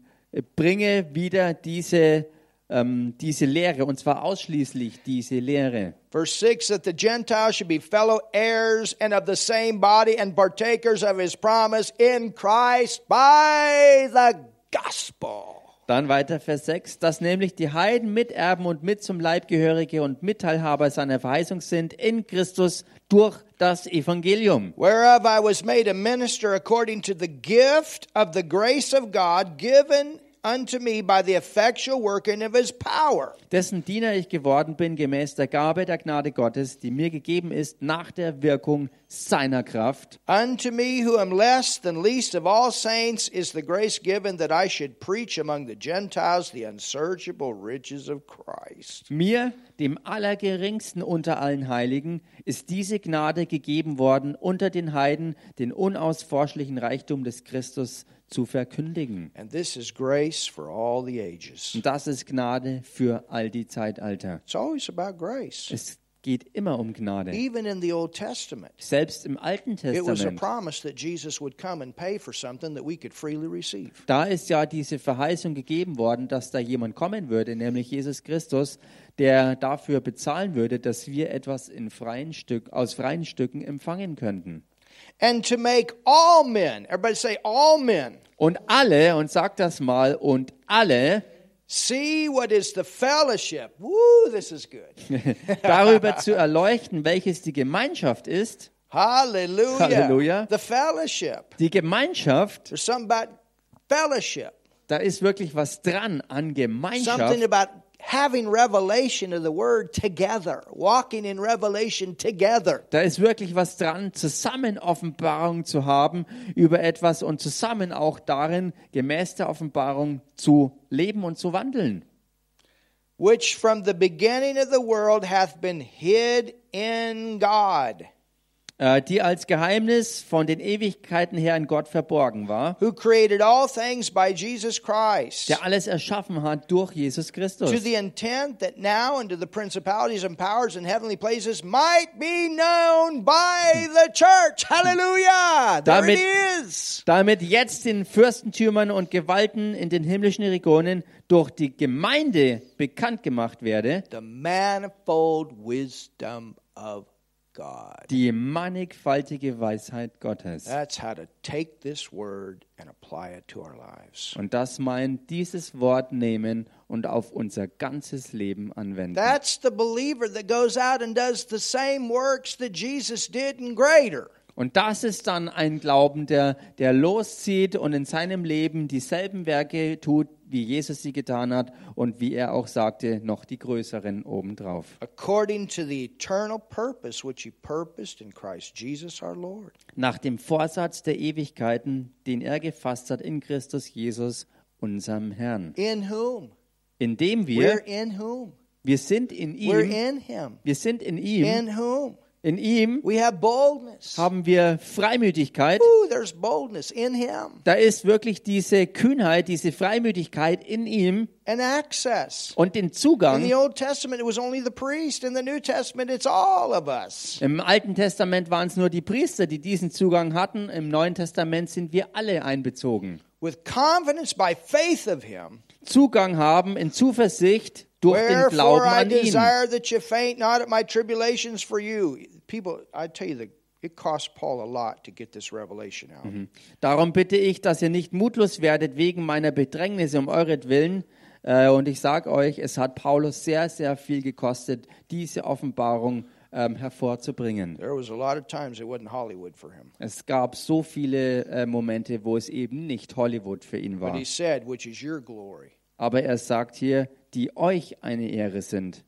bringe wieder diese, ähm, diese Lehre, und zwar ausschließlich diese Lehre. Verse 6 that the Gentiles should be fellow heirs and of the same body and partakers of his promise in Christ by the gospel. Dann weiter Vers 6, dass nämlich die Heiden Miterben und mit zum Leibgehörige und Mitteilhaber seiner Verheißung sind in Christus durch das Evangelium. Whereof I was made a minister according to the gift of the grace of God given unto me by the effectual working of his power. dessen Diener ich geworden bin, gemäß der Gabe der Gnade Gottes, die mir gegeben ist, nach der Wirkung seiner Kraft. Unto me, who am less than least of all saints, is the grace given that I should preach among the Gentiles the unsearchable riches of Christ. Mir, dem Allergeringsten unter allen Heiligen, ist diese Gnade gegeben worden, unter den Heiden den unausforschlichen Reichtum des Christus zu verkündigen. And this is grace for all the ages. Und das ist Gnade für all die Zeitalter. It's always about grace. Es geht immer um Gnade. Even in the Old Testament, Selbst im Alten Testament. Da ist ja diese Verheißung gegeben worden, dass da jemand kommen würde, nämlich Jesus Christus, der dafür bezahlen würde, dass wir etwas in freien Stück, aus freien Stücken empfangen könnten. And to make all men, everybody say all men, Und alle, und sagt das mal, und alle see what is the fellowship. Woo, this is good. darüber zu erleuchten, welches die Gemeinschaft ist. Hallelujah. Hallelujah. The fellowship. Die Gemeinschaft, There's something about fellowship. da ist wirklich was dran an Something Gemeinschaft. about having revelation of the word together, walking in revelation together. Da ist wirklich was dran, zusammen Offenbarung zu haben über etwas und zusammen auch darin, gemäß der Offenbarung zu leben und zu wandeln. which from the beginning of the world hath been hid in God, die als Geheimnis von den Ewigkeiten her in Gott verborgen war, who created all things by Jesus Christ, der alles erschaffen hat durch Jesus Christus. to the intent that now unto the principalities and powers in heavenly places might be known by the church. Hallelujah! There Damit- it is. damit jetzt den Fürstentümern und Gewalten in den himmlischen Regionen durch die Gemeinde bekannt gemacht werde, The manifold wisdom of God. die mannigfaltige Weisheit Gottes. That's how to take this word and apply it to our lives. Und das meint dieses Wort nehmen und auf unser ganzes Leben anwenden. That's the believer that goes out and does the same works that Jesus did and greater. Und das ist dann ein Glauben, der, der loszieht und in seinem Leben dieselben Werke tut, wie Jesus sie getan hat und wie er auch sagte, noch die größeren obendrauf. according to the eternal purpose which he purposed in Christ Jesus our Lord. Nach dem Vorsatz der Ewigkeiten, den er gefasst hat in Christus Jesus, unserem Herrn. In whom? Indem We're wir, in whom? wir sind in We're ihm, in him. wir sind in ihm, In whom? In ihm We have boldness. haben wir Freimütigkeit. Ooh, there's boldness in him Da ist wirklich diese Kühnheit, diese Freimütigkeit in ihm and access. und den Zugang. the Old Testament, it was only the priest. In the New Testament, it's all of us. Im Alten Testament waren es nur die Priester, die diesen Zugang hatten. Im Neuen Testament sind wir alle einbezogen. With confidence by faith of him. Zugang haben in Zuversicht durch den Glauben an ihn. desire that you faint not at my tribulations for you. People, I tell you, it cost Paul a lot to get this revelation out. Darum bitte ich, dass ihr nicht mutlos werdet wegen meiner Bedrängnisse um euretwillen. Äh, Und ich sage euch, es hat Paulus sehr, sehr viel gekostet, diese Offenbarung ähm, hervorzubringen. Es gab so viele äh, Momente, wo es eben nicht Hollywood für ihn war. said. Aber er sagt hier, die euch eine Ehre sind.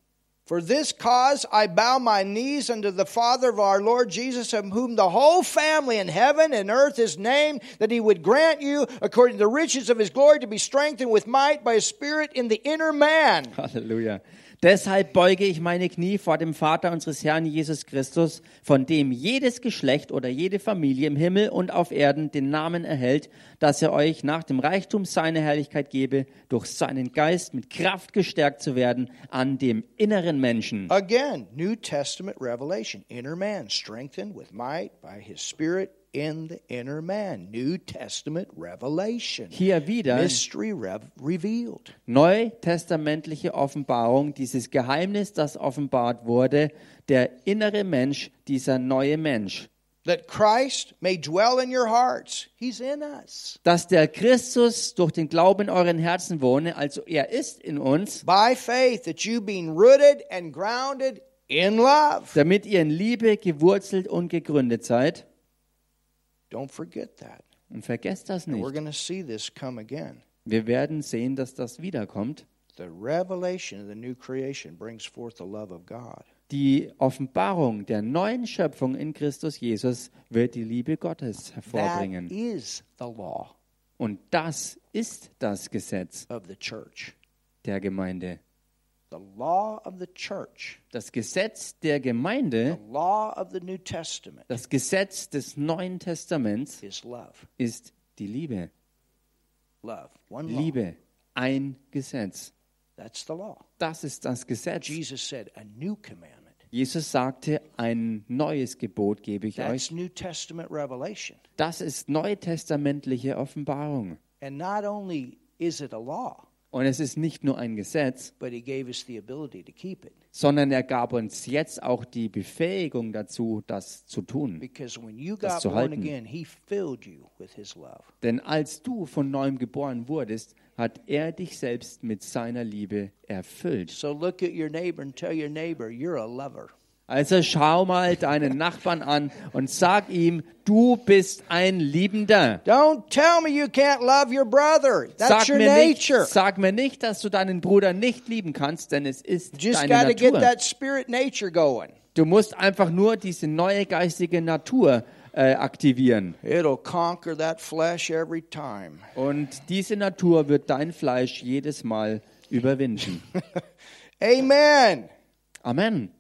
For this cause I bow my knees unto the Father of our Lord Jesus, of whom the whole family in heaven and earth is named, that he would grant you, according to the riches of his glory, to be strengthened with might by his Spirit in the inner man. Halleluja. Deshalb beuge ich meine Knie vor dem Vater unseres Herrn Jesus Christus, von dem jedes Geschlecht oder jede Familie im Himmel und auf Erden den Namen erhält, dass er euch nach dem Reichtum seiner Herrlichkeit gebe, durch seinen Geist mit Kraft gestärkt zu werden an dem inneren Menschen. Again, New Testament revelation. Inner man, strengthened with might by his Spirit in the inner man. New Testament revelation. Hier wieder Mystery rev- revealed. neutestamentliche Offenbarung, dieses Geheimnis, das offenbart wurde, der innere Mensch, dieser neue Mensch. That Christ may dwell in your hearts. He's in us. dass der Christus durch den Glauben in euren Herzen wohne, also er ist in uns, By faith, that you being rooted and grounded in love. damit ihr in Liebe gewurzelt und gegründet seid. Don't forget that. Und vergesst das And we're nicht. going to see this come again. Wir werden sehen, dass das wiederkommt. The revelation of the new creation brings forth the love of God. Die Offenbarung der neuen Schöpfung in Christus Jesus wird die Liebe Gottes That hervorbringen. is the law Und das ist das Gesetz of the church. der Gemeinde. Das Gesetz der The Gemeinde, law of the New Testament das Gesetz des Neuen Testaments is love. ist die Liebe. Love. One law. Liebe, ein Gesetz. That's the law. Das ist das Gesetz. Jesus said, A new commandment Jesus sagte, ein neues Gebot gebe ich That's euch. New Testament revelation. Das ist neutestamentliche Offenbarung. And not only is it a law, Und es ist nicht nur ein Gesetz, but he gave us the ability to keep it. sondern er gab uns jetzt auch die Befähigung dazu, das zu tun. Because when you Das zu born halten. again, he filled you with his love. Denn als du von neuem geboren wurdest, hat er dich selbst mit seiner Liebe erfüllt. So look at your neighbor and tell your neighbor, you're a lover. Also schau mal deinen Nachbarn an und sag ihm, du bist ein Liebender. Don't tell me you can't love your brother. That's Sag your mir, nicht, nature. sag mir nicht, dass du deinen Bruder nicht lieben kannst, denn es ist Just deine to get Natur. that spirit nature going. Du musst einfach nur diese neue geistige Natur äh, aktivieren. It'll conquer that flesh every time. Und diese Natur wird dein Fleisch jedes Mal überwinden. Amen. Amen.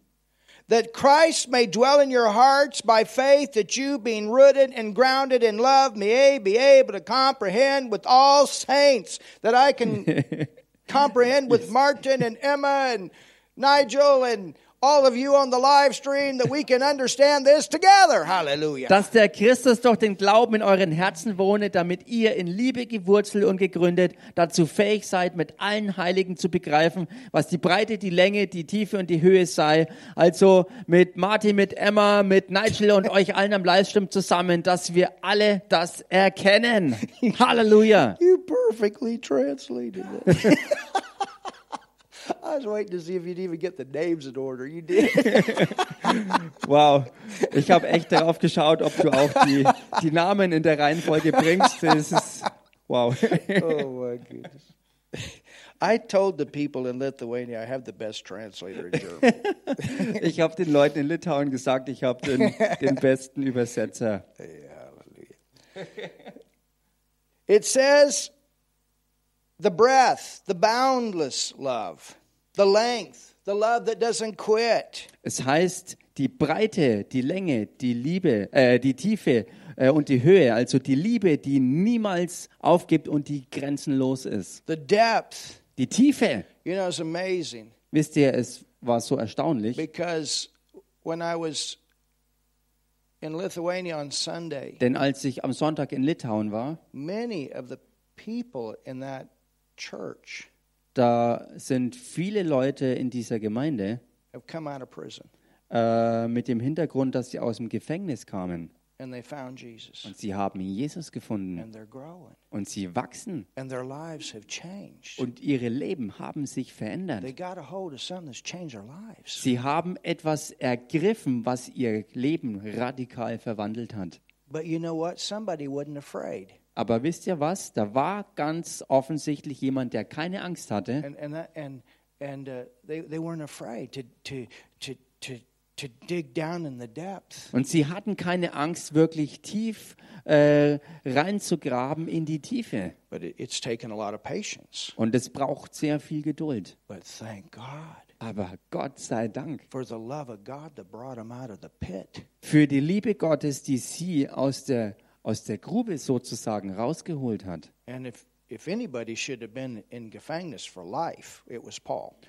That Christ may dwell in your hearts by faith, that you, being rooted and grounded in love, may be able to comprehend with all saints, that I can comprehend with Martin and Emma and Nigel and all of you on the live stream, that we can understand this together. Hallelujah. Dass der Christus durch den Glauben in euren Herzen wohne, damit ihr in Liebe gewurzelt und gegründet dazu fähig seid, mit allen Heiligen zu begreifen, was die Breite, die Länge, die Tiefe und die Höhe sei. Also mit Martin, mit Emma, mit Nigel und euch allen am Livestream zusammen, dass wir alle das erkennen. Halleluja. You perfectly translated it. I was waiting to see if you'd even get the names in order. You did. Wow. Ich habe echt darauf geschaut, ob du auch die, die Namen in der Reihenfolge bringst. Das ist, wow. oh my goodness. I told the people in Lithuania I have the best translator in German. Ich habe den Leuten in Litauen gesagt, ich habe den, den besten Übersetzer. it says the breadth, the boundless love, the length, the love that doesn't quit. Es heißt die Breite, die Länge, die Liebe, äh, die Tiefe äh, und die Höhe, also die Liebe, die niemals aufgibt und die grenzenlos ist. The depth, Die Tiefe, you know, it's amazing wisst ihr, es war so erstaunlich, because when I was in Lithuania on Sunday, denn als ich am Sonntag in Litauen war, many of the people in that church da sind viele Leute in dieser Gemeinde have come out of prison äh, mit dem Hintergrund, dass sie aus dem Gefängnis kamen and they found Jesus und sie haben Jesus gefunden and they're growing und sie wachsen and their lives have changed. und ihre Leben haben sich verändert. They got a hold of something that's changed their lives. Sie haben etwas ergriffen, was ihr Leben radikal verwandelt hat. But you know what? Somebody wasn't afraid. Aber wisst ihr was? Da war ganz offensichtlich jemand, der keine Angst hatte. And and that, and and uh, they they weren't afraid to to to to to dig down in the depth. Und sie hatten keine Angst, wirklich tief äh, reinzugraben in die Tiefe. But it, it's taken a lot of patience. Und es braucht sehr viel Geduld. But thank God Aber Gott sei Dank für die Liebe Gottes, die sie aus der, aus der Grube sozusagen rausgeholt hat. If if life.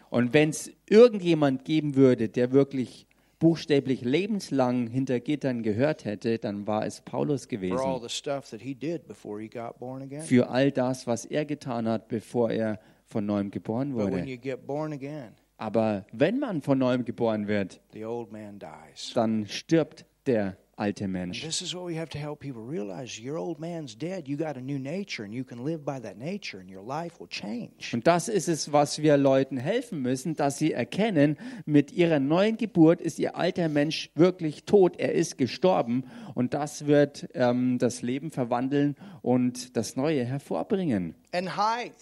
Und wenn es irgendjemand geben würde, der wirklich buchstäblich lebenslang hinter Gittern gehört hätte, dann war es Paulus gewesen. Für all das, was er getan hat, bevor er von neuem geboren wurde. you get born again, Aber wenn man von neuem geboren wird, dann stirbt der alte Mensch. this is what we have to help people realize. Your old man's dead. You got a new nature, and you can live by that nature, and your life will change. Und das ist es, was wir Leuten helfen müssen, dass sie erkennen, mit ihrer neuen Geburt ist ihr alter Mensch wirklich tot, er ist gestorben und das wird ähm, das Leben verwandeln und das Neue hervorbringen. And height.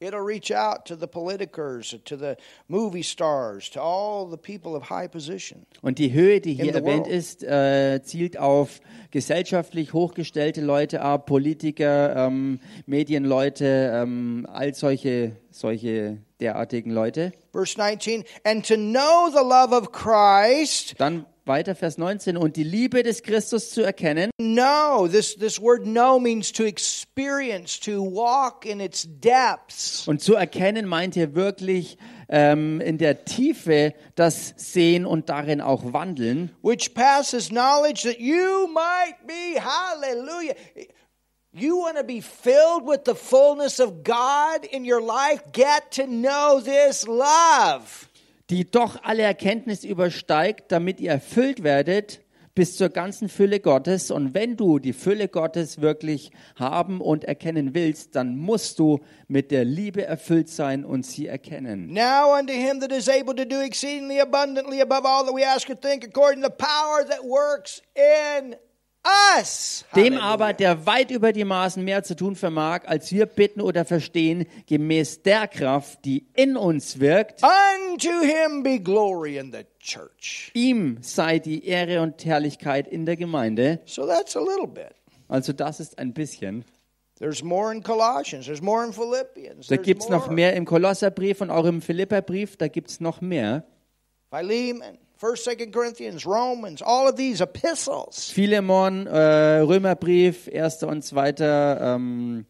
It'll reach out to the politicers, to the movie stars, to all the people of high position. Und die Höhe, die hier erwähnt world. ist, äh, zielt auf gesellschaftlich hochgestellte Leute ab, Politiker, ähm, Medienleute, ähm, all solche, solche derartigen Leute. Verse 19, and to know the love of Christ, Dann weiter Vers 19 und die Liebe des Christus zu erkennen. Know, this, this word know means to experience, to walk in its depths. Und zu erkennen meint hier wirklich ähm, in der Tiefe das Sehen und darin auch wandeln. which passes knowledge that you might be, hallelujah. You want to be filled with the fullness of God in your life? Get to know this love. Die doch alle Erkenntnis übersteigt, damit ihr erfüllt werdet bis zur ganzen Fülle Gottes. Und wenn du die Fülle Gottes wirklich haben und erkennen willst, dann musst du mit der Liebe erfüllt sein und sie erkennen. Now unto him that is able to do exceedingly abundantly above all that we ask or think, according to the power that works in us. Dem aber, der weit über die Maßen mehr zu tun vermag, als wir bitten oder verstehen, gemäß der Kraft, die in uns wirkt, Unto him be glory in the church. ihm sei die Ehre und Herrlichkeit in der Gemeinde. So that's a little bit. Also das ist ein bisschen. There's more in Colossians. There's more in Philippians. Da gibt es noch mehr im Kolosserbrief und auch im Philipperbrief, da gibt es noch mehr. Philemon, First, Second Corinthians, Romans, all of these epistles. Philemon, äh, Römerbrief, erster und zweiter, ähm,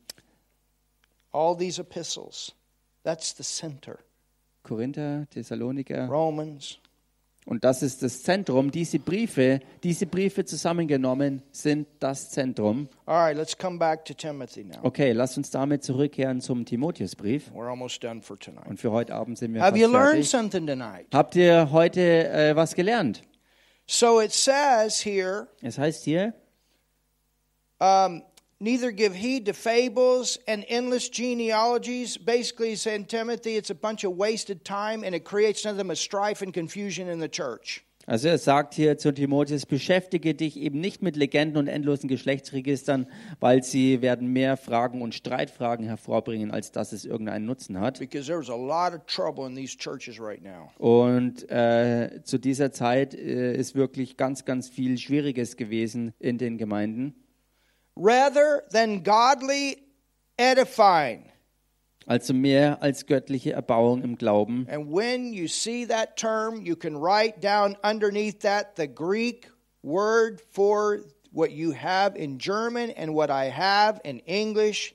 All these epistles. That's the center. Korinther, Thessaloniker. Romans. Und das ist das Zentrum. Diese Briefe, diese Briefe zusammengenommen sind das Zentrum. All right, let's come back to Timothy now. Okay, lasst uns damit zurückkehren zum Timotheusbrief. We're almost done for tonight. Und für heute Abend sind wir Have fast you learned fertig. something tonight? Habt ihr heute äh, was gelernt? So it says here, Es heißt hier, um, neither give heed to fables and endless genealogies. Basically, he's saying, Timothy, it's a bunch of wasted time and it creates nothing but strife and confusion in the church. also er sagt hier zu Timotheus, beschäftige dich eben nicht mit Legenden und endlosen Geschlechtsregistern, weil sie werden mehr Fragen und Streitfragen hervorbringen, als dass es irgendeinen Nutzen hat. Because there's a lot of trouble in these churches right now. Und äh, zu dieser Zeit äh, ist wirklich ganz, ganz viel Schwieriges gewesen in den Gemeinden. Rather than godly edifying. Also mehr als göttliche Erbauung im Glauben. And when you see that term, you can write down underneath that the Greek word for what you have in German and what I have in English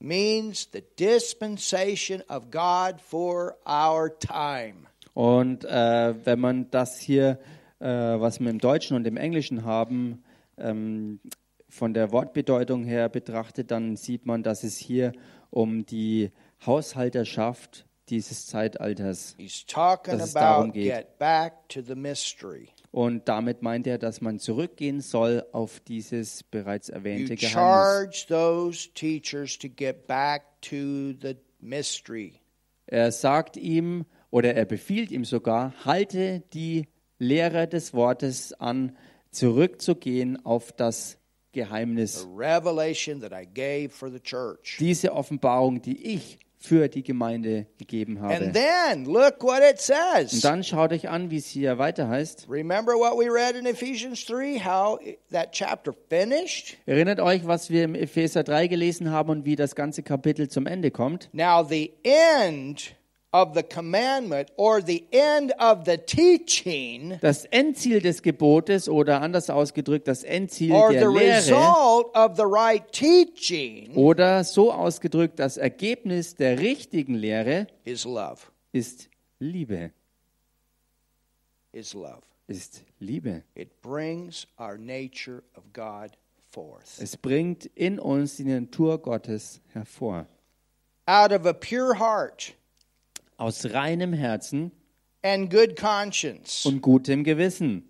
means the dispensation of God for our time. Und äh, wenn man das hier, äh, was wir im Deutschen und im Englischen haben, ähm, von der Wortbedeutung her betrachtet, dann sieht man, dass es hier um die Haushalterschaft dieses Zeitalters Dass es darum geht. und damit meint er, dass man zurückgehen soll auf dieses bereits erwähnte Geheimnis. Er sagt ihm oder er befiehlt ihm sogar, halte die Lehrer des Wortes an, zurückzugehen auf das Geheimnis. revelation that I gave for the church. Diese Offenbarung, die ich für die Gemeinde gegeben habe. And then look what it Und says. dann schaut euch an, wie es hier weiter heißt. Remember what we read in Ephesians 3, how that chapter finished? Erinnert euch, was wir im Epheser 3 gelesen haben und wie das ganze Kapitel zum Ende kommt? Now, the end of the commandment or the end of the teaching Das Endziel des Gebotes oder anders ausgedrückt das Endziel or the der Lehre result of the right teaching oder so ausgedrückt das Ergebnis der richtigen Lehre is love. ist Liebe. Is love. Ist Liebe. It brings our nature of God forth. Es bringt in uns die Natur Gottes hervor. Out of a pure heart Aus reinem Herzen and good conscience, und gutem Gewissen.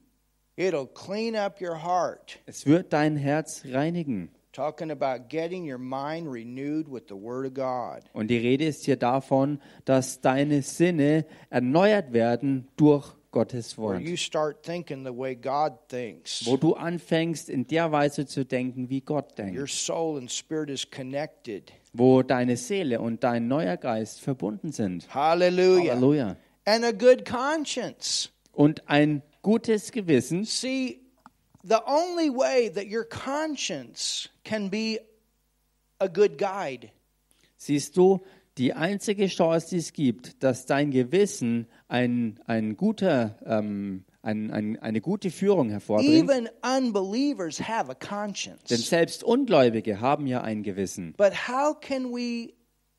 it'll clean up your heart. Es wird dein Herz reinigen. Talking about getting your mind renewed with the Word of God. Und die Rede ist hier davon, dass deine Sinne erneuert werden durch Gottes Wort. you start thinking the way God thinks. Wo du anfängst, in der Weise zu denken, wie Gott Your denkt. soul and spirit is connected. Wo deine Seele und dein neuer Geist verbunden sind. Hallelujah. Halleluja. And a good conscience. Und ein gutes Gewissen. See, the only way that your conscience can be a good guide Siehst du, die einzige Chance, die es gibt, dass dein Gewissen ein, ein guter, ähm, ein, ein, eine gute Führung hervorbringt. Even unbelievers have a Denn selbst Ungläubige haben ja ein Gewissen. But how can we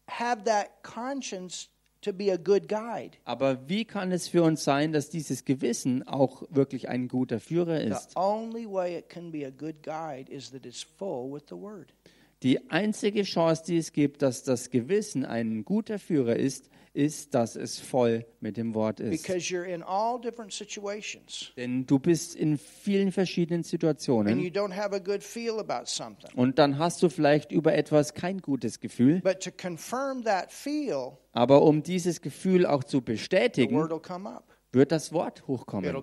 have that conscience to be a good guide? Aber wie kann es für uns sein, dass dieses Gewissen auch wirklich ein guter Führer The ist? only way it can be a good guide is that it's full with the word. Die einzige Chance, die es gibt, dass das Gewissen ein guter Führer ist, ist, dass es voll mit dem Wort ist. Denn du bist in vielen verschiedenen and Situationen you don't have a good feel about something. und dann hast du vielleicht über etwas kein gutes Gefühl, But to confirm that feel, aber um dieses Gefühl auch zu bestätigen, wird das Wort hochkommen.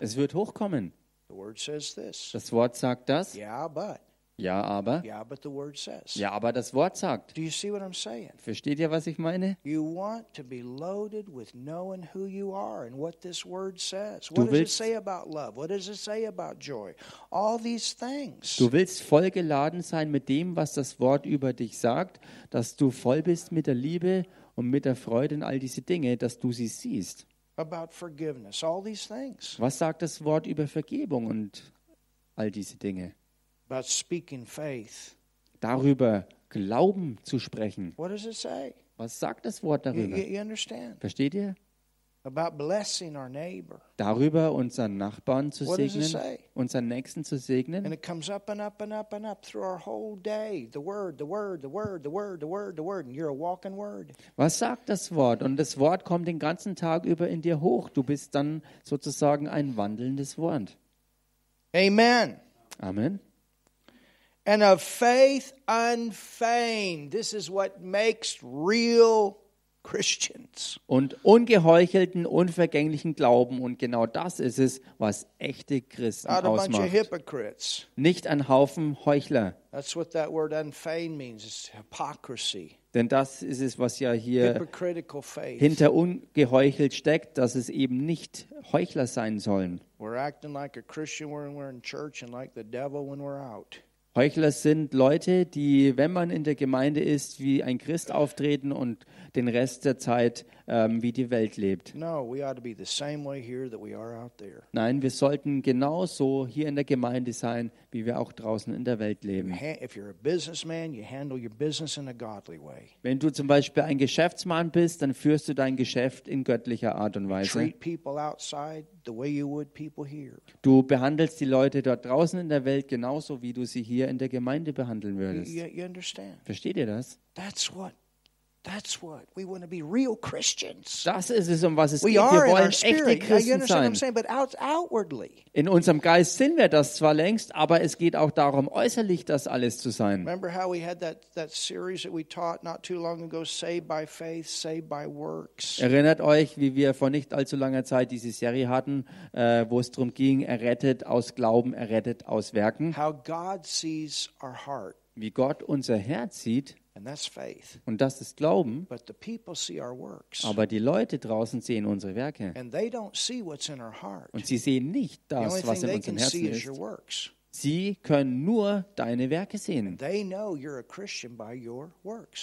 Es wird hochkommen. Das Wort sagt das. Yeah, but. Ja, aber. Yeah, but the word says. Ja, aber das Wort sagt. Do you see what I'm saying? Versteht ihr, was ich meine? You want to be loaded with knowing who you are and what this word says. Du What does it willst- say about love? What does it say about joy? All these things. Du willst voll geladen sein mit dem, was das Wort über dich sagt, dass du voll bist mit der Liebe und mit der Freude und all diese Dinge, dass du sie siehst. About forgiveness. All these things. Was sagt das Wort über Vergebung und all diese Dinge? About speaking faith. Darüber Glauben zu sprechen. What does it say? Was sagt das Wort darüber? you- you understand? Versteht ihr? About blessing our neighbor. Darüber unseren Nachbarn zu What segnen, unseren Nächsten zu And segnen. it comes up and up and up and up through our whole day. The word, the word, the word, the word, the word, the word. And you're a walking word. Was sagt das Wort? Und das Wort kommt den ganzen Tag über in dir hoch. Du bist dann sozusagen ein wandelndes Wort. Amen. Amen. And of faith unfeigned. This is what makes real Christians. Und ungeheuchelten, unvergänglichen Glauben. Und genau das ist es, was echte Christen Not a bunch of ausmacht. hypocrites. Nicht ein Haufen Heuchler. That's what that word unfeigned means. It's hypocrisy, Denn das ist es, was ja hier hypocritical faith. hinter ungeheuchelt steckt, dass es eben nicht Heuchler sein sollen. We're acting like a Christian when we're in church and like the devil when we're out. Heuchler sind Leute, die, wenn man in der Gemeinde ist, wie ein Christ auftreten und den Rest der Zeit ähm, wie die Welt lebt. Nein, wir sollten genauso hier in der Gemeinde sein, wie wir auch draußen in der Welt leben. Wenn du zum Beispiel ein Geschäftsmann bist, dann führst du dein Geschäft in göttlicher Art und Weise. Du behandelst die Leute dort draußen in der Welt genauso, wie du sie hier in der Gemeinde behandeln würdest. Versteht ihr das? That's what. That's what we want to be real Christians. Das ist es, um was es We geht. Wir wollen echte Christen sein. Saying? Out, outwardly, In unserem Geist sind wir das zwar längst, aber es geht auch darum, äußerlich das alles zu sein. remember how we had that that series that we taught not too long ago? Saved by faith, saved by works. Erinnert euch, wie wir vor nicht allzu langer Zeit diese Serie hatten, äh, wo es darum ging, errettet aus Glauben, errettet aus Werken. How God sees our heart, Wie Gott unser Herz sieht. Und das ist Glauben, But the people see our works, aber die Leute draußen sehen unsere Werke. and they don't see what's in our heart. Und sie sehen nicht das, was in unserem Herzen ist. Sie können nur deine Werke sehen.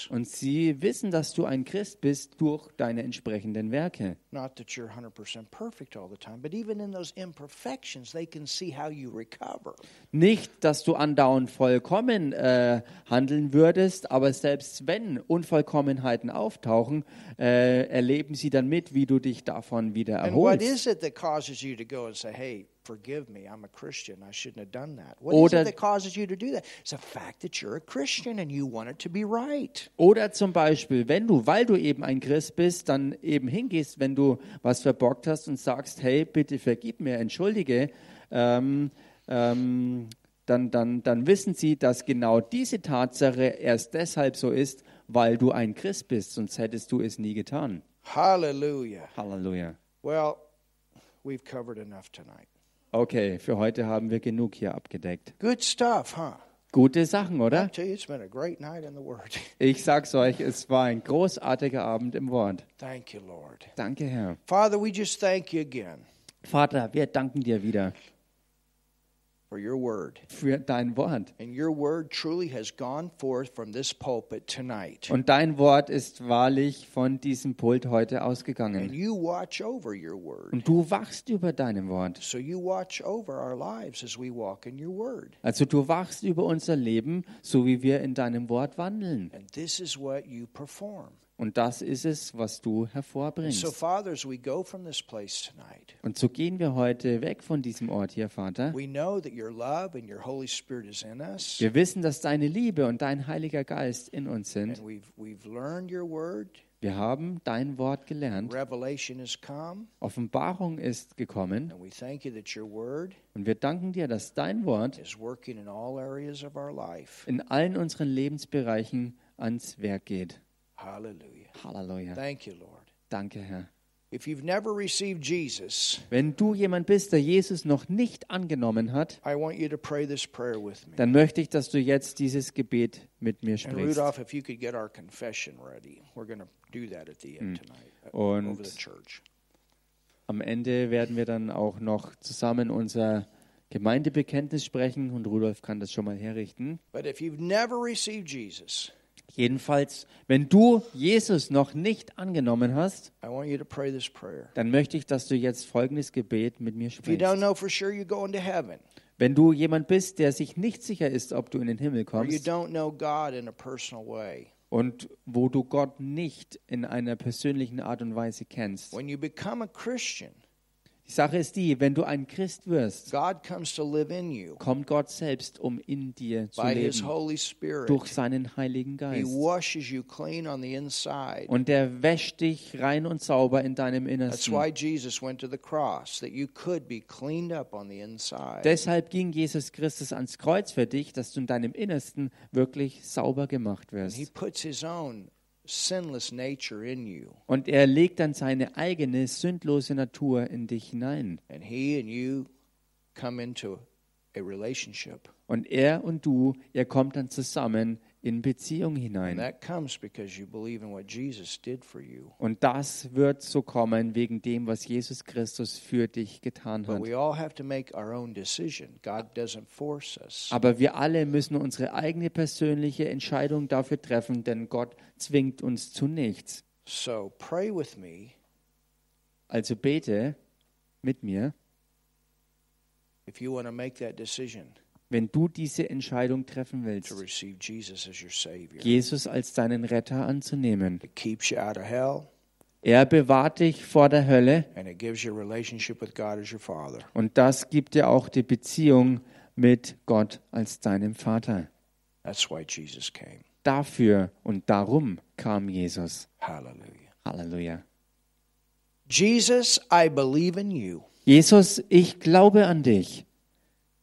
Und sie wissen, dass du ein Christ bist durch deine entsprechenden Werke. Not that you're 100% perfect all the time, but even in those imperfections, they can see how you recover. Nicht, dass du andauernd vollkommen äh, handeln würdest, aber selbst wenn Unvollkommenheiten auftauchen, äh, erleben sie dann mit, wie du dich davon wieder And what erholst. is it that causes you to go and say, hey, forgive me, I'm a Christian, I shouldn't have done that? What is Oder- it that causes you to do that? It's the fact that you're a Christian and you want it to be right. Oder zum Beispiel, wenn du, weil du eben ein Christ bist, dann eben hingehst, wenn du was verbockt hast und sagst, hey, bitte vergib mir, entschuldige, ähm, ähm, dann, dann, dann wissen sie, dass genau diese Tatsache erst deshalb so ist, weil du ein Christ bist, sonst hättest du es nie getan. Hallelujah. Halleluja. Well, we've covered enough tonight. Okay, für heute haben wir genug hier abgedeckt. Good stuff, huh? Gute Sachen, oder? Ich sag's euch, es war ein großartiger Abend im Wort. Thank you, Lord. Danke, Herr. Father, we just thank you again Vater, wir danken dir wieder for your word. für dein Wort. And your word truly has gone forth from this pulpit tonight. Und dein Wort ist wahrlich von diesem Pult heute And ausgegangen. you watch over your word. Und du wachst über deinem Wort. So you watch over our lives as we walk in your word. Also du wachst über unser Leben, so wie wir in deinem Wort wandeln. And this is what you perform. Und das ist es, was du So, hervorbringst. Father, as we go from this place tonight, Und so gehen wir heute weg von diesem Ort hier, Vater. we know that your love and your Holy Spirit is in us. Wir wissen, dass deine Liebe und dein Heiliger Geist in uns sind. Wir haben dein Wort gelernt. Offenbarung ist gekommen. And we thank you that your word Und wir danken dir, dass dein Wort in allen unseren Lebensbereichen ans Werk geht. Hallelujah. Halleluja. Thank you, Lord. Danke, Herr. If you've never received Jesus, Wenn du jemand bist, der Jesus noch nicht angenommen hat, I want you to pray this prayer with me. dann möchte ich, dass du jetzt dieses Gebet mit mir And sprichst. Rudolph, if you could get our confession ready, we're going to do that at the end tonight uh, Und- over the church. Am Ende werden wir dann auch noch zusammen unser Gemeindebekenntnis sprechen und Rudolf kann das schon mal herrichten. But if you've never received Jesus, Jedenfalls, wenn du Jesus noch nicht angenommen hast, dann möchte ich, dass du jetzt folgendes Gebet mit mir sprichst. Wenn du jemand bist, der sich nicht sicher ist, ob du in den Himmel kommst und wo du Gott nicht in einer persönlichen Art und Weise kennst. when you become a Christian, Die Sache ist die, wenn du ein Christ wirst, God comes to live in you kommt Gott selbst, um in dir zu by His leben, Holy Spirit. durch seinen Heiligen He Geist. washes you clean on the inside. Und er wäscht dich rein und sauber in deinem That's Innersten. why Jesus went to the cross, that you could be cleaned up on the inside. Deshalb ging Jesus Christus ans Kreuz für dich, dass du in deinem Innersten wirklich sauber gemacht And He wirst. puts His own sinless nature in you. Und er legt dann seine eigene sündlose Natur in dich hinein. And He and you come into a relationship. Und er und du, ihr kommt dann zusammen in Beziehung hinein. Und das wird so kommen wegen dem, was Jesus Christus für dich getan hat. Aber wir alle müssen unsere eigene persönliche Entscheidung dafür treffen, denn Gott zwingt uns zu nichts. So pray with me Also bete mit mir, if you want to make that decision wenn du diese Entscheidung treffen willst, Jesus als deinen Retter anzunehmen. Er bewahrt dich vor der Hölle und das gibt dir auch die Beziehung mit Gott als deinem Vater. Dafür und darum kam Jesus. Hallelujah. Halleluja. Jesus, I believe in you. Jesus, ich glaube an dich.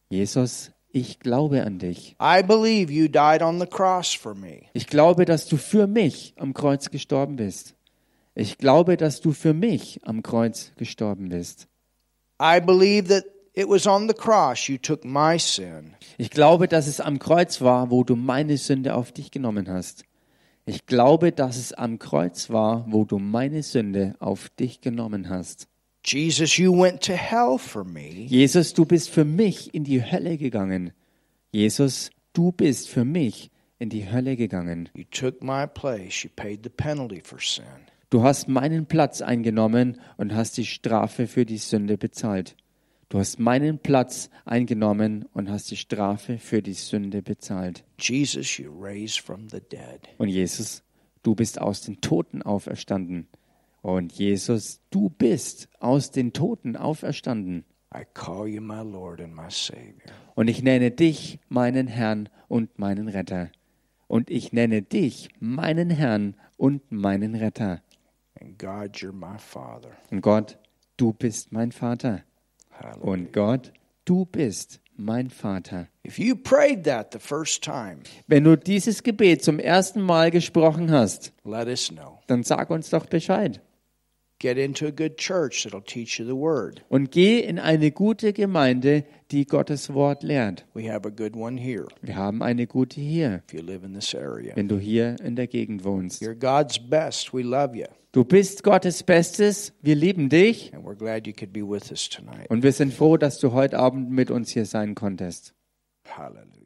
Jesus, ich glaube an dich. I believe you died on the cross for me. Ich glaube, dass du für mich am Kreuz gestorben bist. Ich glaube, dass du für mich am Kreuz gestorben bist. I believe that it was on the cross you took my sin. Ich glaube, dass es am Kreuz war, wo du meine Sünde auf dich genommen hast. Ich glaube, dass es am Kreuz war, wo du meine Sünde auf dich genommen hast. Jesus, you went to hell for me. Jesus, du bist für mich in die Hölle gegangen. Jesus, du bist für mich in die Hölle gegangen. You took my place. You paid the penalty for sin. Du hast meinen Platz eingenommen und hast die Strafe für die Sünde bezahlt. Du hast meinen Platz eingenommen und hast die Strafe für die Sünde bezahlt. Jesus, you raised from the dead. Und Jesus, du bist aus den Toten auferstanden. Und Jesus, du bist aus den Toten auferstanden. I call you my Lord and my Savior. Und ich nenne dich meinen Herrn und meinen Retter. Und ich nenne dich meinen Herrn und meinen Retter. And God, you're my Father. Und Gott, du bist mein Vater. Und Gott, du bist mein Vater. If you prayed that the first time, Wenn du dieses Gebet zum ersten Mal gesprochen hast, let us know. dann sag uns doch Bescheid. Get into a good church that'll teach you the word. Und geh in eine gute Gemeinde, die Gottes Wort lehrt. We have a good one here Wir haben eine gute hier, if you live in this area. wenn du hier in der Gegend wohnst. You're God's best. We love you. Du bist Gottes Bestes, wir lieben dich And we're glad you could be with us tonight. und wir sind froh, dass du heute Abend mit uns hier sein konntest. Hallelujah.